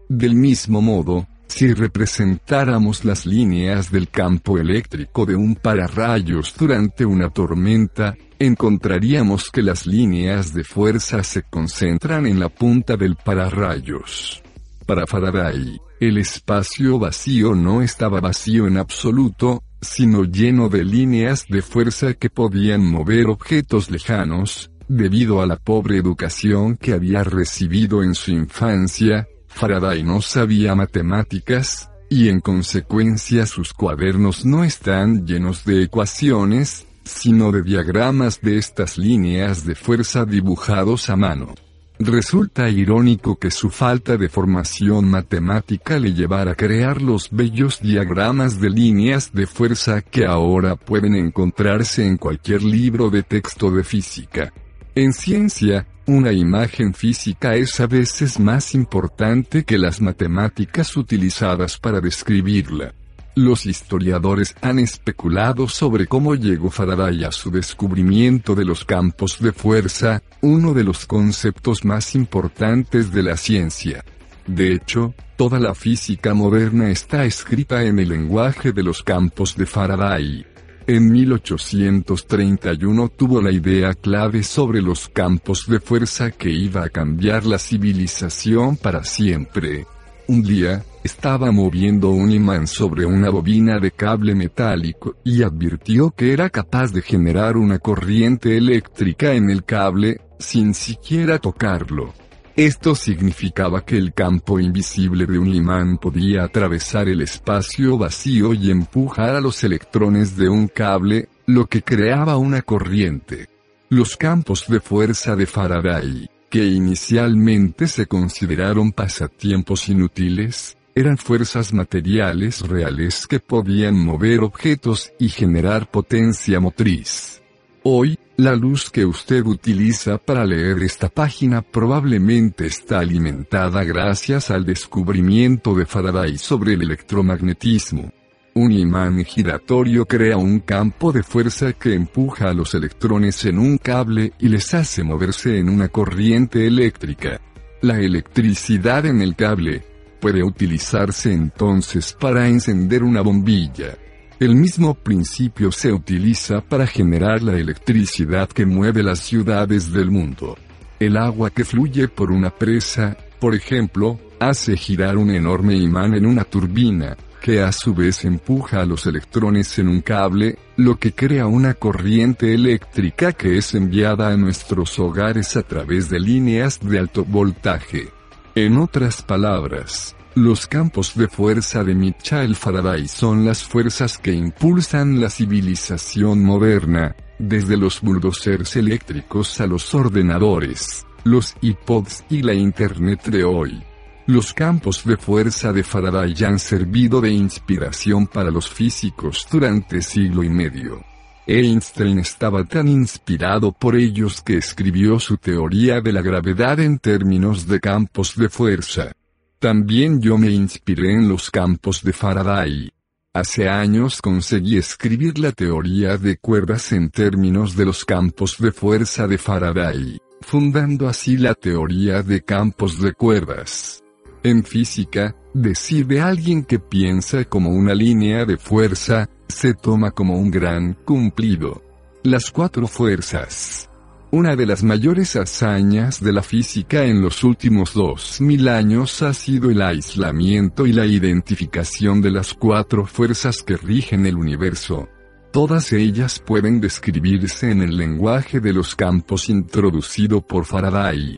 Del mismo modo, si representáramos las líneas del campo eléctrico de un pararrayos durante una tormenta, encontraríamos que las líneas de fuerza se concentran en la punta del pararrayos. Para Faraday, el espacio vacío no estaba vacío en absoluto, sino lleno de líneas de fuerza que podían mover objetos lejanos, debido a la pobre educación que había recibido en su infancia, Faraday no sabía matemáticas, y en consecuencia sus cuadernos no están llenos de ecuaciones, sino de diagramas de estas líneas de fuerza dibujados a mano. Resulta irónico que su falta de formación matemática le llevara a crear los bellos diagramas de líneas de fuerza que ahora pueden encontrarse en cualquier libro de texto de física. En ciencia, una imagen física es a veces más importante que las matemáticas utilizadas para describirla. Los historiadores han especulado sobre cómo llegó Faraday a su descubrimiento de los campos de fuerza, uno de los conceptos más importantes de la ciencia. De hecho, toda la física moderna está escrita en el lenguaje de los campos de Faraday. En 1831 tuvo la idea clave sobre los campos de fuerza que iba a cambiar la civilización para siempre. Un día, estaba moviendo un imán sobre una bobina de cable metálico y advirtió que era capaz de generar una corriente eléctrica en el cable, sin siquiera tocarlo. Esto significaba que el campo invisible de un imán podía atravesar el espacio vacío y empujar a los electrones de un cable, lo que creaba una corriente. Los campos de fuerza de Faraday, que inicialmente se consideraron pasatiempos inútiles, eran fuerzas materiales reales que podían mover objetos y generar potencia motriz. Hoy, la luz que usted utiliza para leer esta página probablemente está alimentada gracias al descubrimiento de Faraday sobre el electromagnetismo. Un imán giratorio crea un campo de fuerza que empuja a los electrones en un cable y les hace moverse en una corriente eléctrica. La electricidad en el cable puede utilizarse entonces para encender una bombilla. El mismo principio se utiliza para generar la electricidad que mueve las ciudades del mundo. El agua que fluye por una presa, por ejemplo, hace girar un enorme imán en una turbina, que a su vez empuja a los electrones en un cable, lo que crea una corriente eléctrica que es enviada a nuestros hogares a través de líneas de alto voltaje. En otras palabras, los campos de fuerza de Michael Faraday son las fuerzas que impulsan la civilización moderna, desde los bulldozers eléctricos a los ordenadores, los iPods y la Internet de hoy. Los campos de fuerza de Faraday han servido de inspiración para los físicos durante siglo y medio. Einstein estaba tan inspirado por ellos que escribió su teoría de la gravedad en términos de campos de fuerza. También yo me inspiré en los campos de Faraday. Hace años conseguí escribir la teoría de cuerdas en términos de los campos de fuerza de Faraday, fundando así la teoría de campos de cuerdas. En física, decir de alguien que piensa como una línea de fuerza, se toma como un gran cumplido. Las cuatro fuerzas. Una de las mayores hazañas de la física en los últimos 2000 años ha sido el aislamiento y la identificación de las cuatro fuerzas que rigen el universo. Todas ellas pueden describirse en el lenguaje de los campos introducido por Faraday.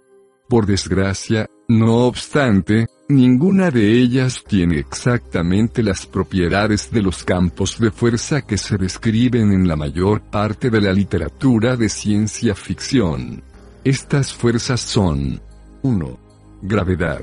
Por desgracia, no obstante, ninguna de ellas tiene exactamente las propiedades de los campos de fuerza que se describen en la mayor parte de la literatura de ciencia ficción. Estas fuerzas son 1. Gravedad.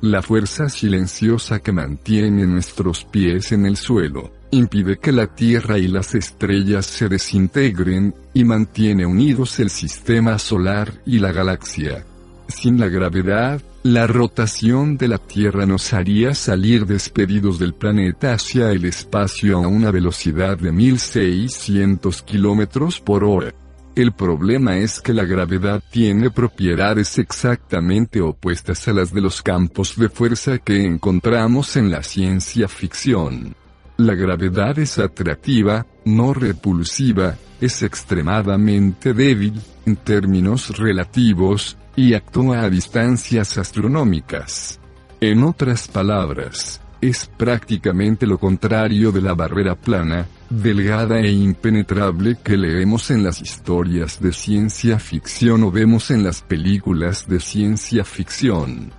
La fuerza silenciosa que mantiene nuestros pies en el suelo, impide que la Tierra y las estrellas se desintegren, y mantiene unidos el sistema solar y la galaxia. Sin la gravedad, la rotación de la Tierra nos haría salir despedidos del planeta hacia el espacio a una velocidad de 1600 kilómetros por hora. El problema es que la gravedad tiene propiedades exactamente opuestas a las de los campos de fuerza que encontramos en la ciencia ficción. La gravedad es atractiva, no repulsiva, es extremadamente débil, en términos relativos, y actúa a distancias astronómicas. En otras palabras, es prácticamente lo contrario de la barrera plana, delgada e impenetrable que leemos en las historias de ciencia ficción o vemos en las películas de ciencia ficción.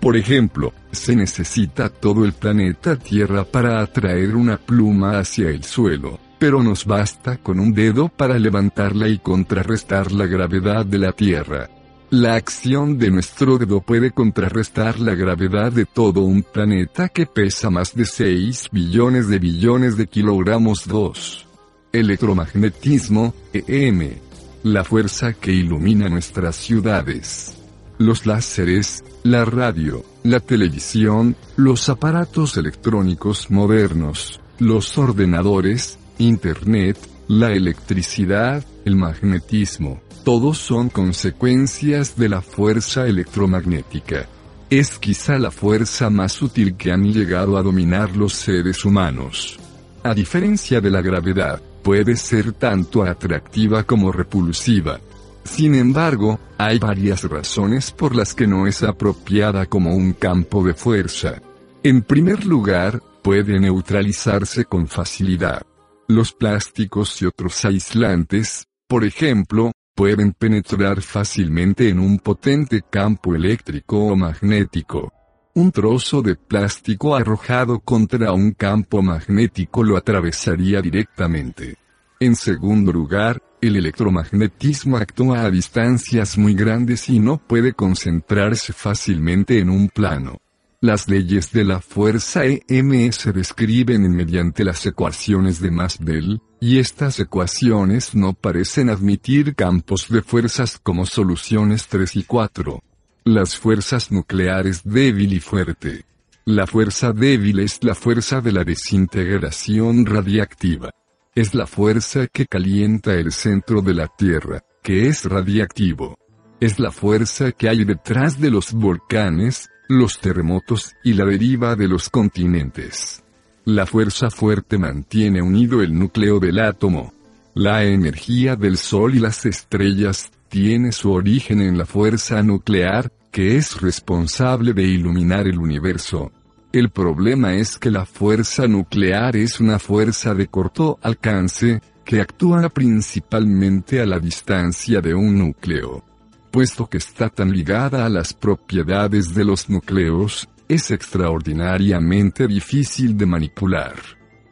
Por ejemplo, se necesita todo el planeta Tierra para atraer una pluma hacia el suelo, pero nos basta con un dedo para levantarla y contrarrestar la gravedad de la Tierra. La acción de nuestro dedo puede contrarrestar la gravedad de todo un planeta que pesa más de 6 billones de billones de kilogramos 2. Electromagnetismo, EM. La fuerza que ilumina nuestras ciudades. Los láseres, la radio, la televisión, los aparatos electrónicos modernos, los ordenadores, Internet, la electricidad, el magnetismo, todos son consecuencias de la fuerza electromagnética. Es quizá la fuerza más útil que han llegado a dominar los seres humanos. A diferencia de la gravedad, puede ser tanto atractiva como repulsiva. Sin embargo, hay varias razones por las que no es apropiada como un campo de fuerza. En primer lugar, puede neutralizarse con facilidad. Los plásticos y otros aislantes, por ejemplo, pueden penetrar fácilmente en un potente campo eléctrico o magnético. Un trozo de plástico arrojado contra un campo magnético lo atravesaría directamente. En segundo lugar, el electromagnetismo actúa a distancias muy grandes y no puede concentrarse fácilmente en un plano. Las leyes de la fuerza EM se describen mediante las ecuaciones de Maxwell, y estas ecuaciones no parecen admitir campos de fuerzas como soluciones 3 y 4. Las fuerzas nucleares débil y fuerte. La fuerza débil es la fuerza de la desintegración radiactiva. Es la fuerza que calienta el centro de la Tierra, que es radiactivo. Es la fuerza que hay detrás de los volcanes, los terremotos y la deriva de los continentes. La fuerza fuerte mantiene unido el núcleo del átomo. La energía del Sol y las estrellas tiene su origen en la fuerza nuclear, que es responsable de iluminar el universo. El problema es que la fuerza nuclear es una fuerza de corto alcance, que actúa principalmente a la distancia de un núcleo puesto que está tan ligada a las propiedades de los núcleos, es extraordinariamente difícil de manipular.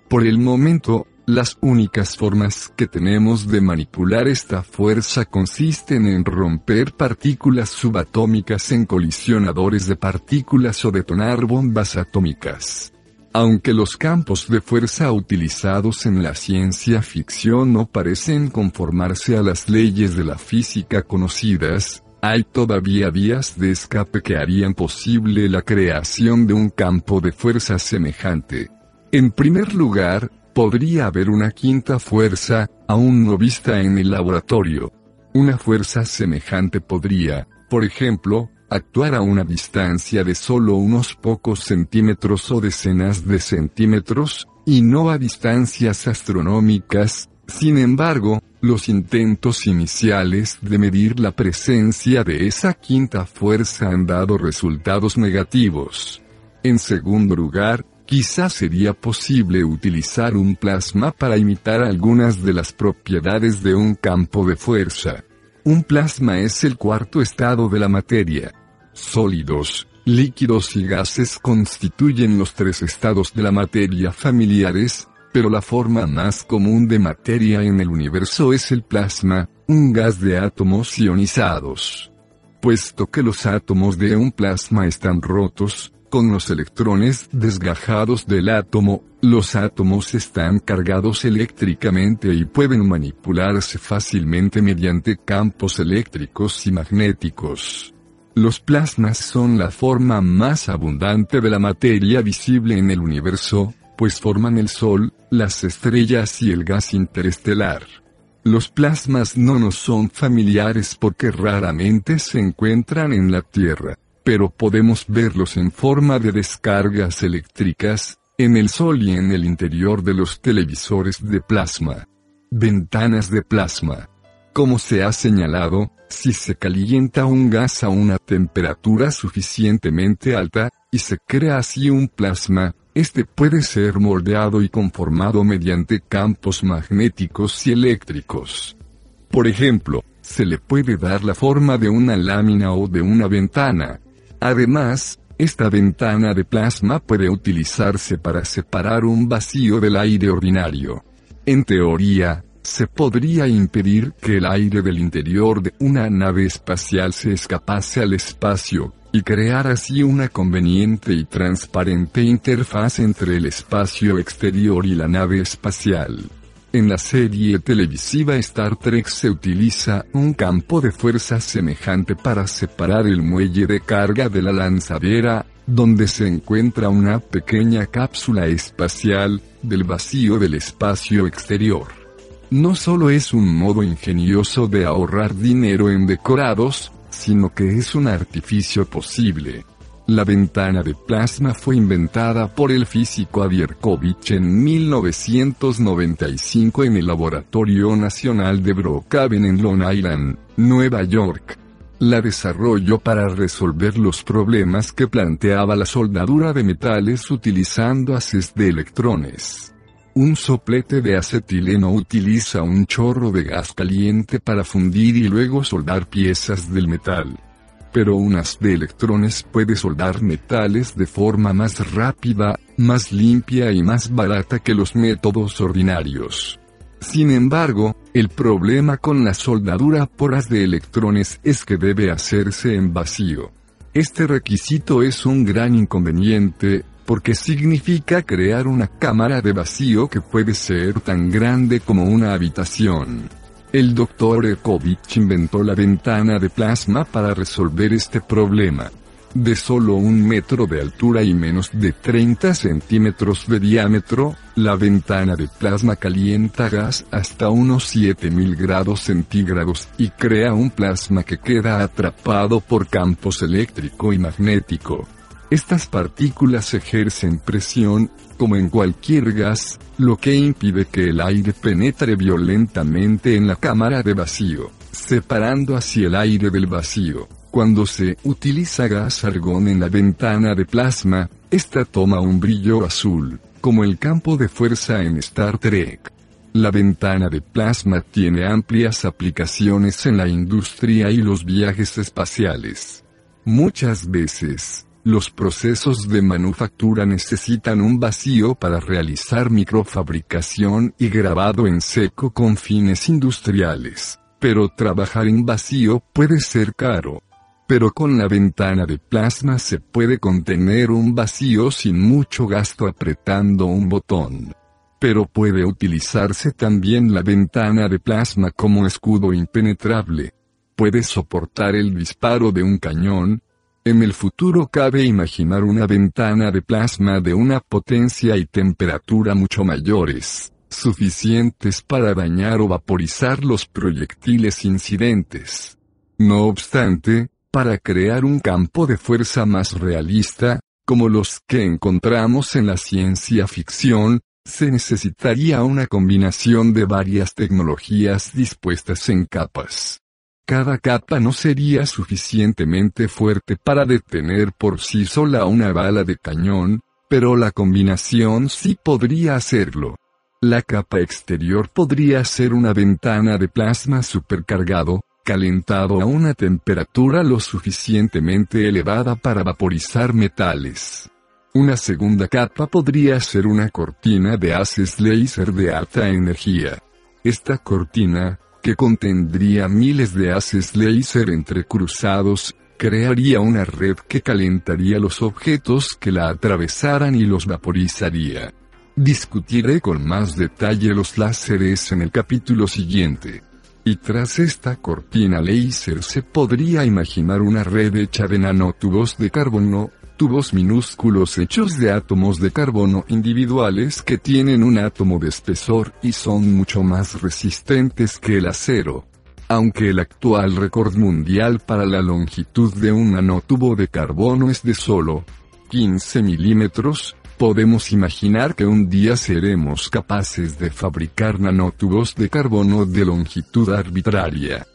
Por el momento, las únicas formas que tenemos de manipular esta fuerza consisten en romper partículas subatómicas en colisionadores de partículas o detonar bombas atómicas. Aunque los campos de fuerza utilizados en la ciencia ficción no parecen conformarse a las leyes de la física conocidas, hay todavía vías de escape que harían posible la creación de un campo de fuerza semejante. En primer lugar, podría haber una quinta fuerza, aún no vista en el laboratorio. Una fuerza semejante podría, por ejemplo, actuar a una distancia de solo unos pocos centímetros o decenas de centímetros, y no a distancias astronómicas, Sin embargo, los intentos iniciales de medir la presencia de esa quinta fuerza han dado resultados negativos. En segundo lugar, quizás sería posible utilizar un plasma para imitar algunas de las propiedades de un campo de fuerza. Un plasma es el cuarto estado de la materia. Sólidos, líquidos y gases constituyen los tres estados de la materia familiares, pero la forma más común de materia en el universo es el plasma, un gas de átomos ionizados. Puesto que los átomos de un plasma están rotos, con los electrones desgajados del átomo, los átomos están cargados eléctricamente y pueden manipularse fácilmente mediante campos eléctricos y magnéticos. Los plasmas son la forma más abundante de la materia visible en el universo, pues forman el Sol, las estrellas y el gas interestelar. Los plasmas no nos son familiares porque raramente se encuentran en la Tierra, pero podemos verlos en forma de descargas eléctricas, en el Sol y en el interior de los televisores de plasma. Ventanas de plasma. Como se ha señalado, si se calienta un gas a una temperatura suficientemente alta, y se crea así un plasma, este puede ser moldeado y conformado mediante campos magnéticos y eléctricos. Por ejemplo, se le puede dar la forma de una lámina o de una ventana. Además, esta ventana de plasma puede utilizarse para separar un vacío del aire ordinario. En teoría, se podría impedir que el aire del interior de una nave espacial se escapase al espacio, y crear así una conveniente y transparente interfaz entre el espacio exterior y la nave espacial. En la serie televisiva Star Trek se utiliza un campo de fuerza semejante para separar el muelle de carga de la lanzadera, donde se encuentra una pequeña cápsula espacial, del vacío del espacio exterior. No solo es un modo ingenioso de ahorrar dinero en decorados, sino que es un artificio posible. La ventana de plasma fue inventada por el físico Avierkovich en 1995 en el Laboratorio Nacional de Brookhaven en Long Island, Nueva York. La desarrolló para resolver los problemas que planteaba la soldadura de metales utilizando haces de electrones. Un soplete de acetileno utiliza un chorro de gas caliente para fundir y luego soldar piezas del metal. Pero un haz de electrones puede soldar metales de forma más rápida, más limpia y más barata que los métodos ordinarios. Sin embargo, el problema con la soldadura por haz de electrones es que debe hacerse en vacío. Este requisito es un gran inconveniente, porque significa crear una cámara de vacío que puede ser tan grande como una habitación. El doctor Erkovich inventó la ventana de plasma para resolver este problema. De solo un metro de altura y menos de 30 centímetros de diámetro, la ventana de plasma calienta gas hasta unos 7000 grados centígrados y crea un plasma que queda atrapado por campos eléctrico y magnético. Estas partículas ejercen presión, como en cualquier gas, lo que impide que el aire penetre violentamente en la cámara de vacío, separando así el aire del vacío. Cuando se utiliza gas argón en la ventana de plasma, esta toma un brillo azul, como el campo de fuerza en Star Trek. La ventana de plasma tiene amplias aplicaciones en la industria y los viajes espaciales. Muchas veces, los procesos de manufactura necesitan un vacío para realizar microfabricación y grabado en seco con fines industriales. Pero trabajar en vacío puede ser caro. Pero con la ventana de plasma se puede contener un vacío sin mucho gasto apretando un botón. Pero puede utilizarse también la ventana de plasma como escudo impenetrable. Puede soportar el disparo de un cañón, en el futuro cabe imaginar una ventana de plasma de una potencia y temperatura mucho mayores, suficientes para dañar o vaporizar los proyectiles incidentes. No obstante, para crear un campo de fuerza más realista, como los que encontramos en la ciencia ficción, se necesitaría una combinación de varias tecnologías dispuestas en capas. Cada capa no sería suficientemente fuerte para detener por sí sola una bala de cañón, pero la combinación sí podría hacerlo. La capa exterior podría ser una ventana de plasma supercargado, calentado a una temperatura lo suficientemente elevada para vaporizar metales. Una segunda capa podría ser una cortina de haces láser de alta energía. Esta cortina, que contendría miles de haces láser entrecruzados, crearía una red que calentaría los objetos que la atravesaran y los vaporizaría. Discutiré con más detalle los láseres en el capítulo siguiente. Y tras esta cortina láser se podría imaginar una red hecha de nanotubos de carbono, tubos minúsculos hechos de átomos de carbono individuales que tienen un átomo de espesor y son mucho más resistentes que el acero. Aunque el actual récord mundial para la longitud de un nanotubo de carbono es de solo 15 milímetros, podemos imaginar que un día seremos capaces de fabricar nanotubos de carbono de longitud arbitraria.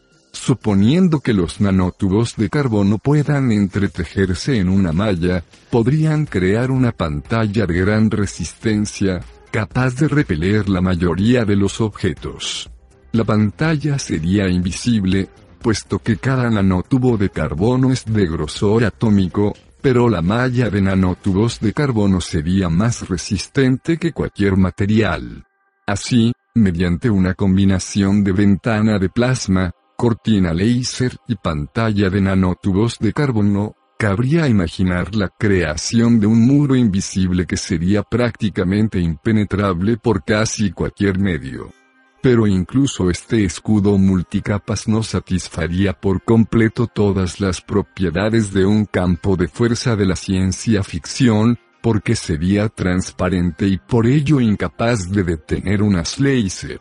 Suponiendo que los nanotubos de carbono puedan entretejerse en una malla, podrían crear una pantalla de gran resistencia, capaz de repeler la mayoría de los objetos. La pantalla sería invisible, puesto que cada nanotubo de carbono es de grosor atómico, pero la malla de nanotubos de carbono sería más resistente que cualquier material. Así, mediante una combinación de ventana de plasma, cortina láser y pantalla de nanotubos de carbono, cabría imaginar la creación de un muro invisible que sería prácticamente impenetrable por casi cualquier medio. Pero incluso este escudo multicapas no satisfaría por completo todas las propiedades de un campo de fuerza de la ciencia ficción, porque sería transparente y por ello incapaz de detener unas láser.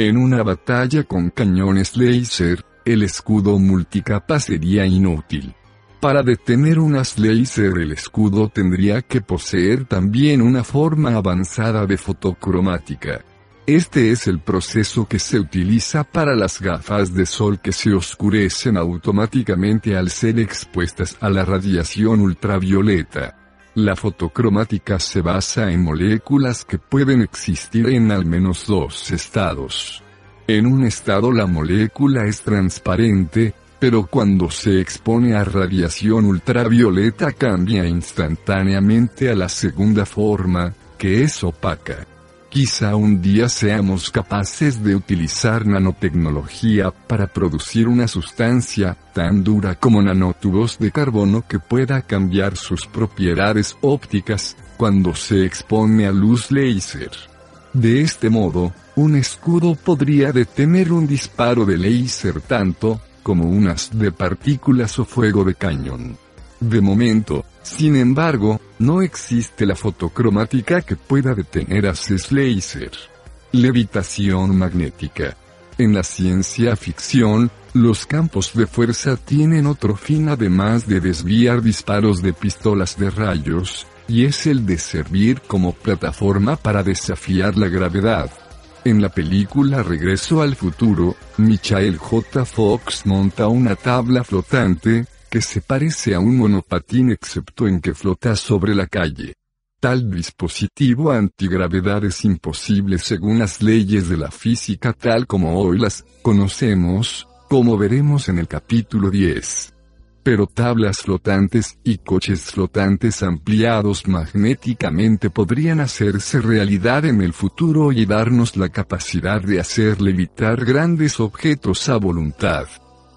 En una batalla con cañones láser, el escudo multicapa sería inútil. Para detener unas láser el escudo tendría que poseer también una forma avanzada de fotocromática. Este es el proceso que se utiliza para las gafas de sol que se oscurecen automáticamente al ser expuestas a la radiación ultravioleta. La fotocromática se basa en moléculas que pueden existir en al menos dos estados. En un estado la molécula es transparente, pero cuando se expone a radiación ultravioleta cambia instantáneamente a la segunda forma, que es opaca. Quizá un día seamos capaces de utilizar nanotecnología para producir una sustancia tan dura como nanotubos de carbono que pueda cambiar sus propiedades ópticas cuando se expone a luz láser. De este modo, un escudo podría detener un disparo de láser tanto como unas de partículas o fuego de cañón. De momento, sin embargo, no existe la fotocromática que pueda detener a ces láser. Levitación magnética. En la ciencia ficción, los campos de fuerza tienen otro fin además de desviar disparos de pistolas de rayos, y es el de servir como plataforma para desafiar la gravedad. En la película Regreso al futuro, Michael J. Fox monta una tabla flotante, que se parece a un monopatín excepto en que flota sobre la calle. Tal dispositivo antigravedad es imposible según las leyes de la física tal como hoy las conocemos, como veremos en el capítulo 10. Pero tablas flotantes y coches flotantes ampliados magnéticamente podrían hacerse realidad en el futuro y darnos la capacidad de hacer levitar grandes objetos a voluntad.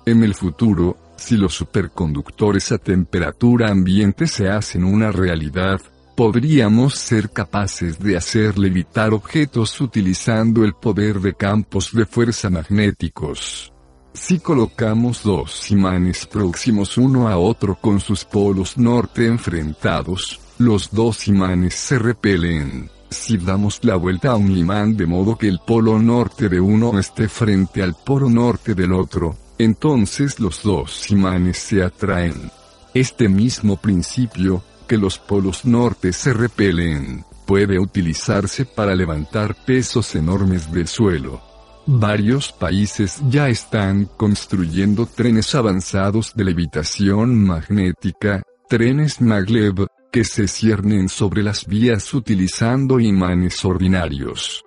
En el futuro, si los superconductores a temperatura ambiente se hacen una realidad, podríamos ser capaces de hacer levitar objetos utilizando el poder de campos de fuerza magnéticos. Si colocamos dos imanes próximos uno a otro con sus polos norte enfrentados, los dos imanes se repelen. Si damos la vuelta a un imán de modo que el polo norte de uno esté frente al polo norte del otro, entonces los dos imanes se atraen. Este mismo principio, que los polos norte se repelen, puede utilizarse para levantar pesos enormes del suelo. Varios países ya están construyendo trenes avanzados de levitación magnética, trenes maglev, que se ciernen sobre las vías utilizando imanes ordinarios.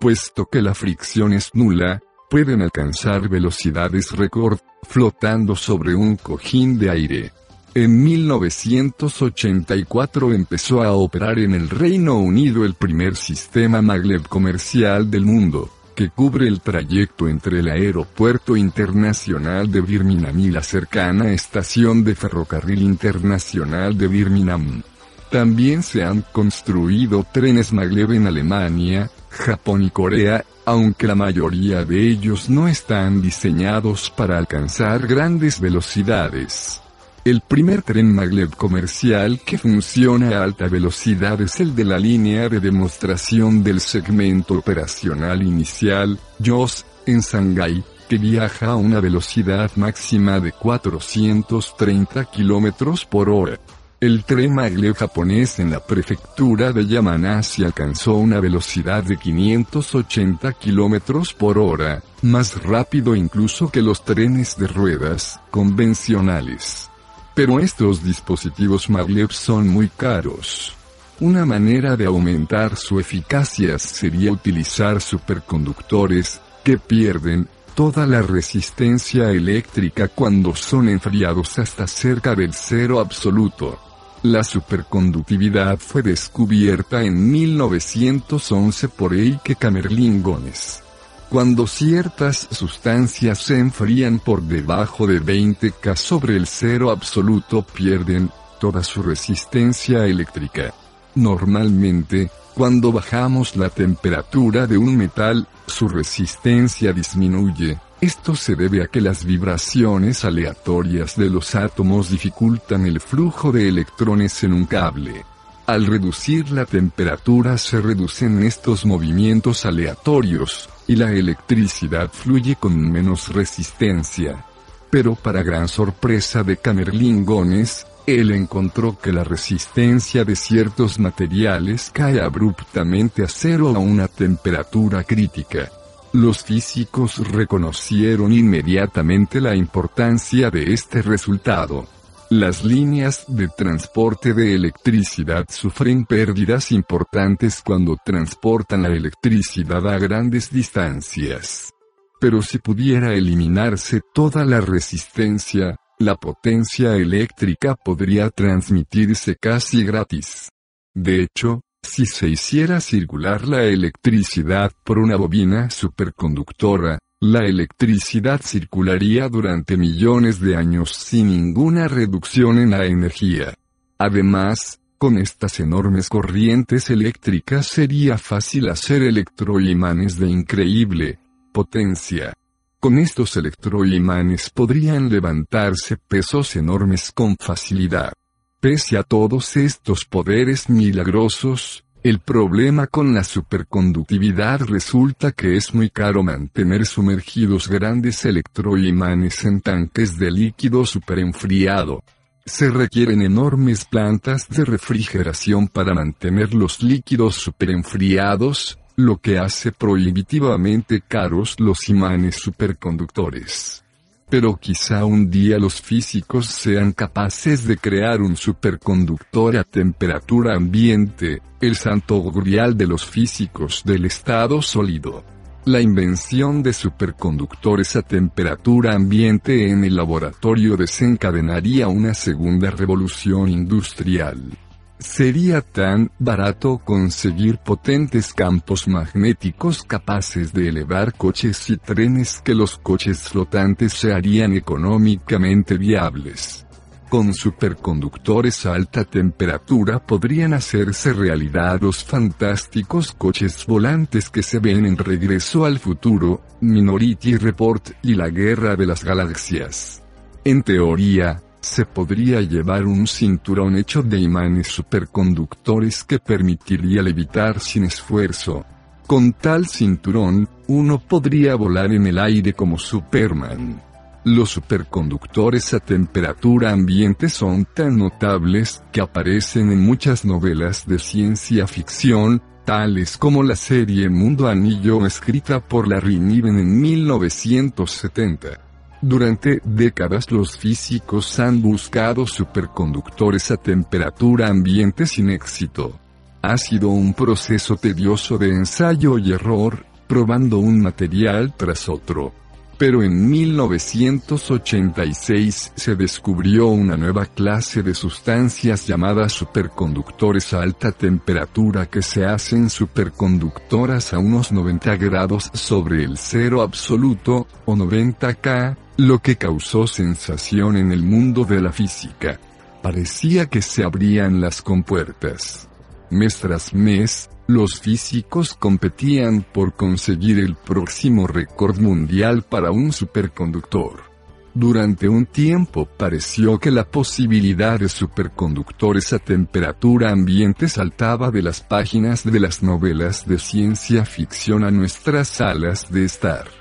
Puesto que la fricción es nula, pueden alcanzar velocidades récord, flotando sobre un cojín de aire. En 1984 empezó a operar en el Reino Unido el primer sistema maglev comercial del mundo, que cubre el trayecto entre el Aeropuerto Internacional de Birmingham y la cercana estación de ferrocarril internacional de Birmingham. También se han construido trenes maglev en Alemania, Japón y Corea, aunque la mayoría de ellos no están diseñados para alcanzar grandes velocidades. El primer tren maglev comercial que funciona a alta velocidad es el de la línea de demostración del segmento operacional inicial, JOS, en Shanghái, que viaja a una velocidad máxima de 430 km por hora. El tren maglev japonés en la prefectura de Yamanashi alcanzó una velocidad de 580 km por hora, más rápido incluso que los trenes de ruedas convencionales. Pero estos dispositivos maglev son muy caros. Una manera de aumentar su eficacia sería utilizar superconductores, que pierden, toda la resistencia eléctrica cuando son enfriados hasta cerca del cero absoluto. La superconductividad fue descubierta en 1911 por Eike Kamerlingones. Cuando ciertas sustancias se enfrían por debajo de 20 K sobre el cero absoluto pierden toda su resistencia eléctrica. Normalmente, cuando bajamos la temperatura de un metal, su resistencia disminuye, esto se debe a que las vibraciones aleatorias de los átomos dificultan el flujo de electrones en un cable. Al reducir la temperatura se reducen estos movimientos aleatorios, y la electricidad fluye con menos resistencia. Pero para gran sorpresa de Camerlingones, él encontró que la resistencia de ciertos materiales cae abruptamente a cero a una temperatura crítica. Los físicos reconocieron inmediatamente la importancia de este resultado. Las líneas de transporte de electricidad sufren pérdidas importantes cuando transportan la electricidad a grandes distancias. Pero si pudiera eliminarse toda la resistencia, la potencia eléctrica podría transmitirse casi gratis. De hecho, si se hiciera circular la electricidad por una bobina superconductora, la electricidad circularía durante millones de años sin ninguna reducción en la energía. Además, con estas enormes corrientes eléctricas sería fácil hacer electroimanes de increíble potencia. Con estos electroimanes podrían levantarse pesos enormes con facilidad. Pese a todos estos poderes milagrosos, el problema con la superconductividad resulta que es muy caro mantener sumergidos grandes electroimanes en tanques de líquido superenfriado. Se requieren enormes plantas de refrigeración para mantener los líquidos superenfriados, lo que hace prohibitivamente caros los imanes superconductores. Pero quizá un día los físicos sean capaces de crear un superconductor a temperatura ambiente, el santo grial de los físicos del estado sólido. La invención de superconductores a temperatura ambiente en el laboratorio desencadenaría una segunda revolución industrial. Sería tan barato conseguir potentes campos magnéticos capaces de elevar coches y trenes que los coches flotantes se harían económicamente viables. Con superconductores a alta temperatura podrían hacerse realidad los fantásticos coches volantes que se ven en Regreso al Futuro, Minority Report y la Guerra de las Galaxias. En teoría, se podría llevar un cinturón hecho de imanes superconductores que permitiría levitar sin esfuerzo. Con tal cinturón, uno podría volar en el aire como Superman. Los superconductores a temperatura ambiente son tan notables que aparecen en muchas novelas de ciencia ficción, tales como la serie Mundo Anillo escrita por Larry Niven en 1970. Durante décadas los físicos han buscado superconductores a temperatura ambiente sin éxito. Ha sido un proceso tedioso de ensayo y error, probando un material tras otro pero en 1986 se descubrió una nueva clase de sustancias llamadas superconductores a alta temperatura que se hacen superconductoras a unos 90 grados sobre el cero absoluto, o 90 K, lo que causó sensación en el mundo de la física. Parecía que se abrían las compuertas. Mes tras mes, los físicos competían por conseguir el próximo récord mundial para un superconductor. Durante un tiempo pareció que la posibilidad de superconductores a temperatura ambiente saltaba de las páginas de las novelas de ciencia ficción a nuestras salas de estar.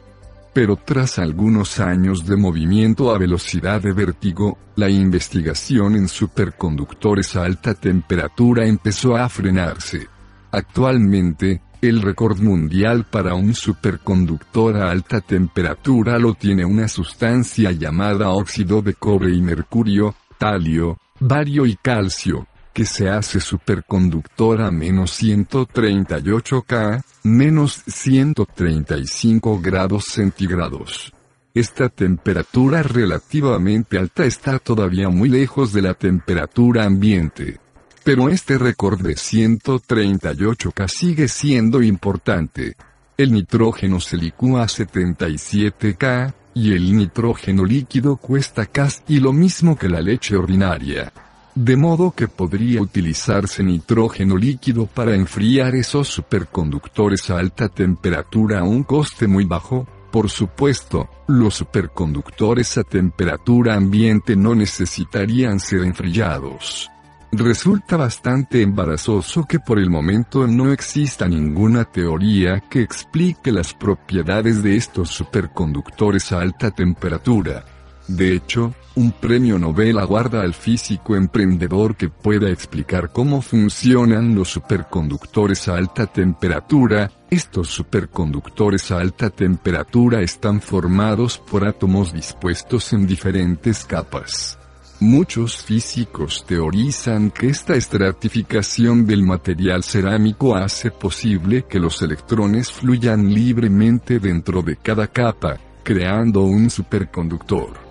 Pero tras algunos años de movimiento a velocidad de vértigo, la investigación en superconductores a alta temperatura empezó a frenarse. Actualmente, el récord mundial para un superconductor a alta temperatura lo tiene una sustancia llamada óxido de cobre y mercurio, talio, bario y calcio, que se hace superconductor a menos 138 K, menos 135 grados centígrados. Esta temperatura relativamente alta está todavía muy lejos de la temperatura ambiente. Pero este récord de 138K sigue siendo importante. El nitrógeno se licúa a 77K, y el nitrógeno líquido cuesta casi lo mismo que la leche ordinaria. De modo que podría utilizarse nitrógeno líquido para enfriar esos superconductores a alta temperatura a un coste muy bajo. Por supuesto, los superconductores a temperatura ambiente no necesitarían ser enfriados. Resulta bastante embarazoso que por el momento no exista ninguna teoría que explique las propiedades de estos superconductores a alta temperatura. De hecho, un premio Nobel aguarda al físico emprendedor que pueda explicar cómo funcionan los superconductores a alta temperatura. Estos superconductores a alta temperatura están formados por átomos dispuestos en diferentes capas. Muchos físicos teorizan que esta estratificación del material cerámico hace posible que los electrones fluyan libremente dentro de cada capa, creando un superconductor.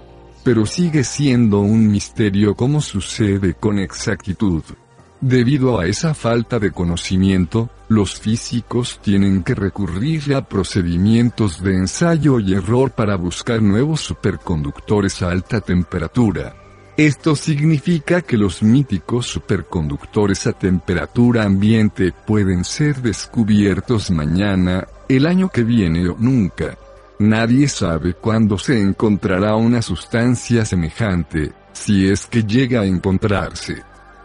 Pero sigue siendo un misterio cómo sucede con exactitud. Debido a esa falta de conocimiento, los físicos tienen que recurrir a procedimientos de ensayo y error para buscar nuevos superconductores a alta temperatura. Esto significa que los míticos superconductores a temperatura ambiente pueden ser descubiertos mañana, el año que viene o nunca. Nadie sabe cuándo se encontrará una sustancia semejante, si es que llega a encontrarse.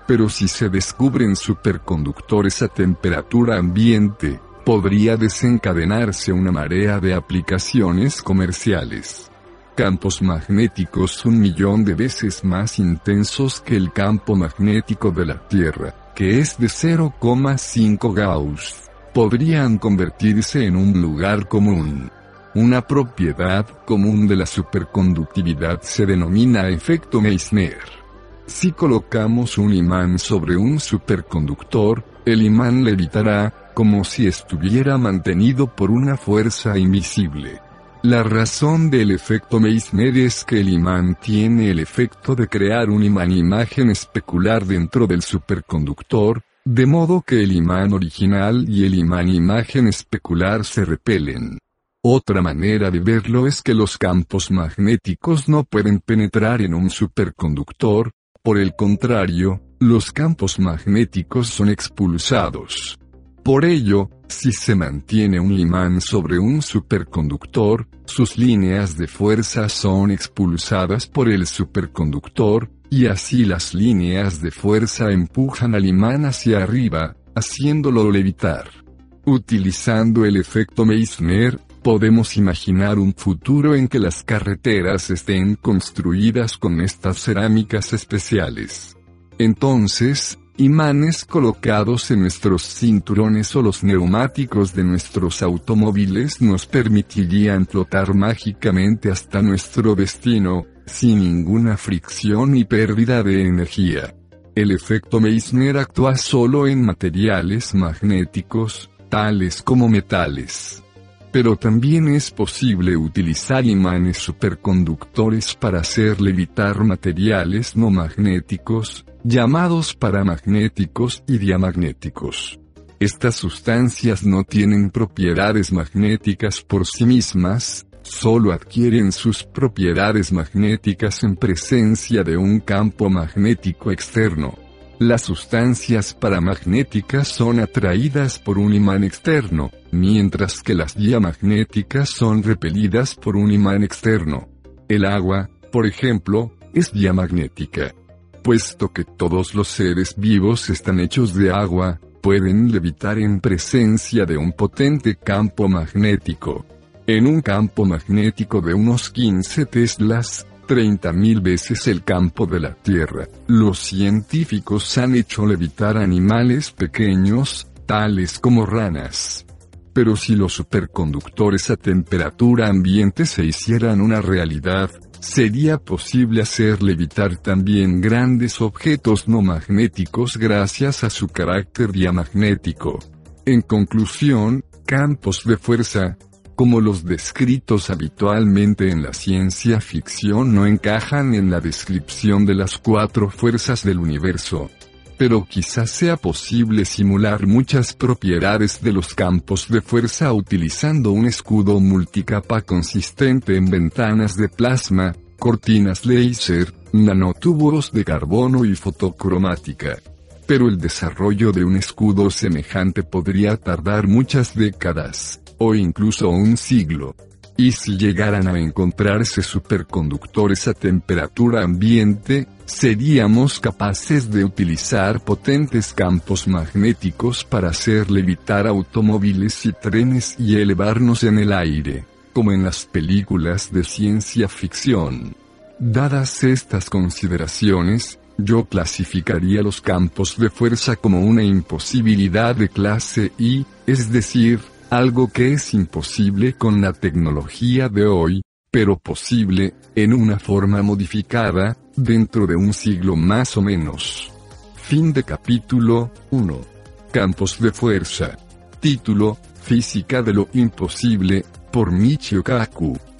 Pero si se descubren superconductores a temperatura ambiente, podría desencadenarse una marea de aplicaciones comerciales campos magnéticos un millón de veces más intensos que el campo magnético de la Tierra, que es de 0,5 Gauss, podrían convertirse en un lugar común. Una propiedad común de la superconductividad se denomina efecto Meissner. Si colocamos un imán sobre un superconductor, el imán levitará, como si estuviera mantenido por una fuerza invisible. La razón del efecto Meissner es que el imán tiene el efecto de crear un imán imagen especular dentro del superconductor, de modo que el imán original y el imán imagen especular se repelen. Otra manera de verlo es que los campos magnéticos no pueden penetrar en un superconductor, por el contrario, los campos magnéticos son expulsados. Por ello, si se mantiene un imán sobre un superconductor, sus líneas de fuerza son expulsadas por el superconductor, y así las líneas de fuerza empujan al imán hacia arriba, haciéndolo levitar. Utilizando el efecto Meissner, Podemos imaginar un futuro en que las carreteras estén construidas con estas cerámicas especiales. Entonces, imanes colocados en nuestros cinturones o los neumáticos de nuestros automóviles nos permitirían flotar mágicamente hasta nuestro destino, sin ninguna fricción y pérdida de energía. El efecto Meissner actúa solo en materiales magnéticos, tales como metales. Pero también es posible utilizar imanes superconductores para hacer levitar materiales no magnéticos, llamados paramagnéticos y diamagnéticos. Estas sustancias no tienen propiedades magnéticas por sí mismas, solo adquieren sus propiedades magnéticas en presencia de un campo magnético externo. Las sustancias paramagnéticas son atraídas por un imán externo, mientras que las diamagnéticas son repelidas por un imán externo. El agua, por ejemplo, es diamagnética. Puesto que todos los seres vivos están hechos de agua, pueden levitar en presencia de un potente campo magnético. En un campo magnético de unos 15 teslas, 30.000 veces el campo de la Tierra. Los científicos han hecho levitar animales pequeños, tales como ranas. Pero si los superconductores a temperatura ambiente se hicieran una realidad, sería posible hacer levitar también grandes objetos no magnéticos gracias a su carácter diamagnético. En conclusión, campos de fuerza, como los descritos habitualmente en la ciencia ficción no encajan en la descripción de las cuatro fuerzas del universo. Pero quizás sea posible simular muchas propiedades de los campos de fuerza utilizando un escudo multicapa consistente en ventanas de plasma, cortinas láser, nanotubos de carbono y fotocromática. Pero el desarrollo de un escudo semejante podría tardar muchas décadas o incluso un siglo. Y si llegaran a encontrarse superconductores a temperatura ambiente, seríamos capaces de utilizar potentes campos magnéticos para hacer levitar automóviles y trenes y elevarnos en el aire, como en las películas de ciencia ficción. Dadas estas consideraciones, yo clasificaría los campos de fuerza como una imposibilidad de clase I, es decir, algo que es imposible con la tecnología de hoy, pero posible, en una forma modificada, dentro de un siglo más o menos. Fin de capítulo 1. Campos de fuerza. Título, Física de lo imposible, por Michio Kaku.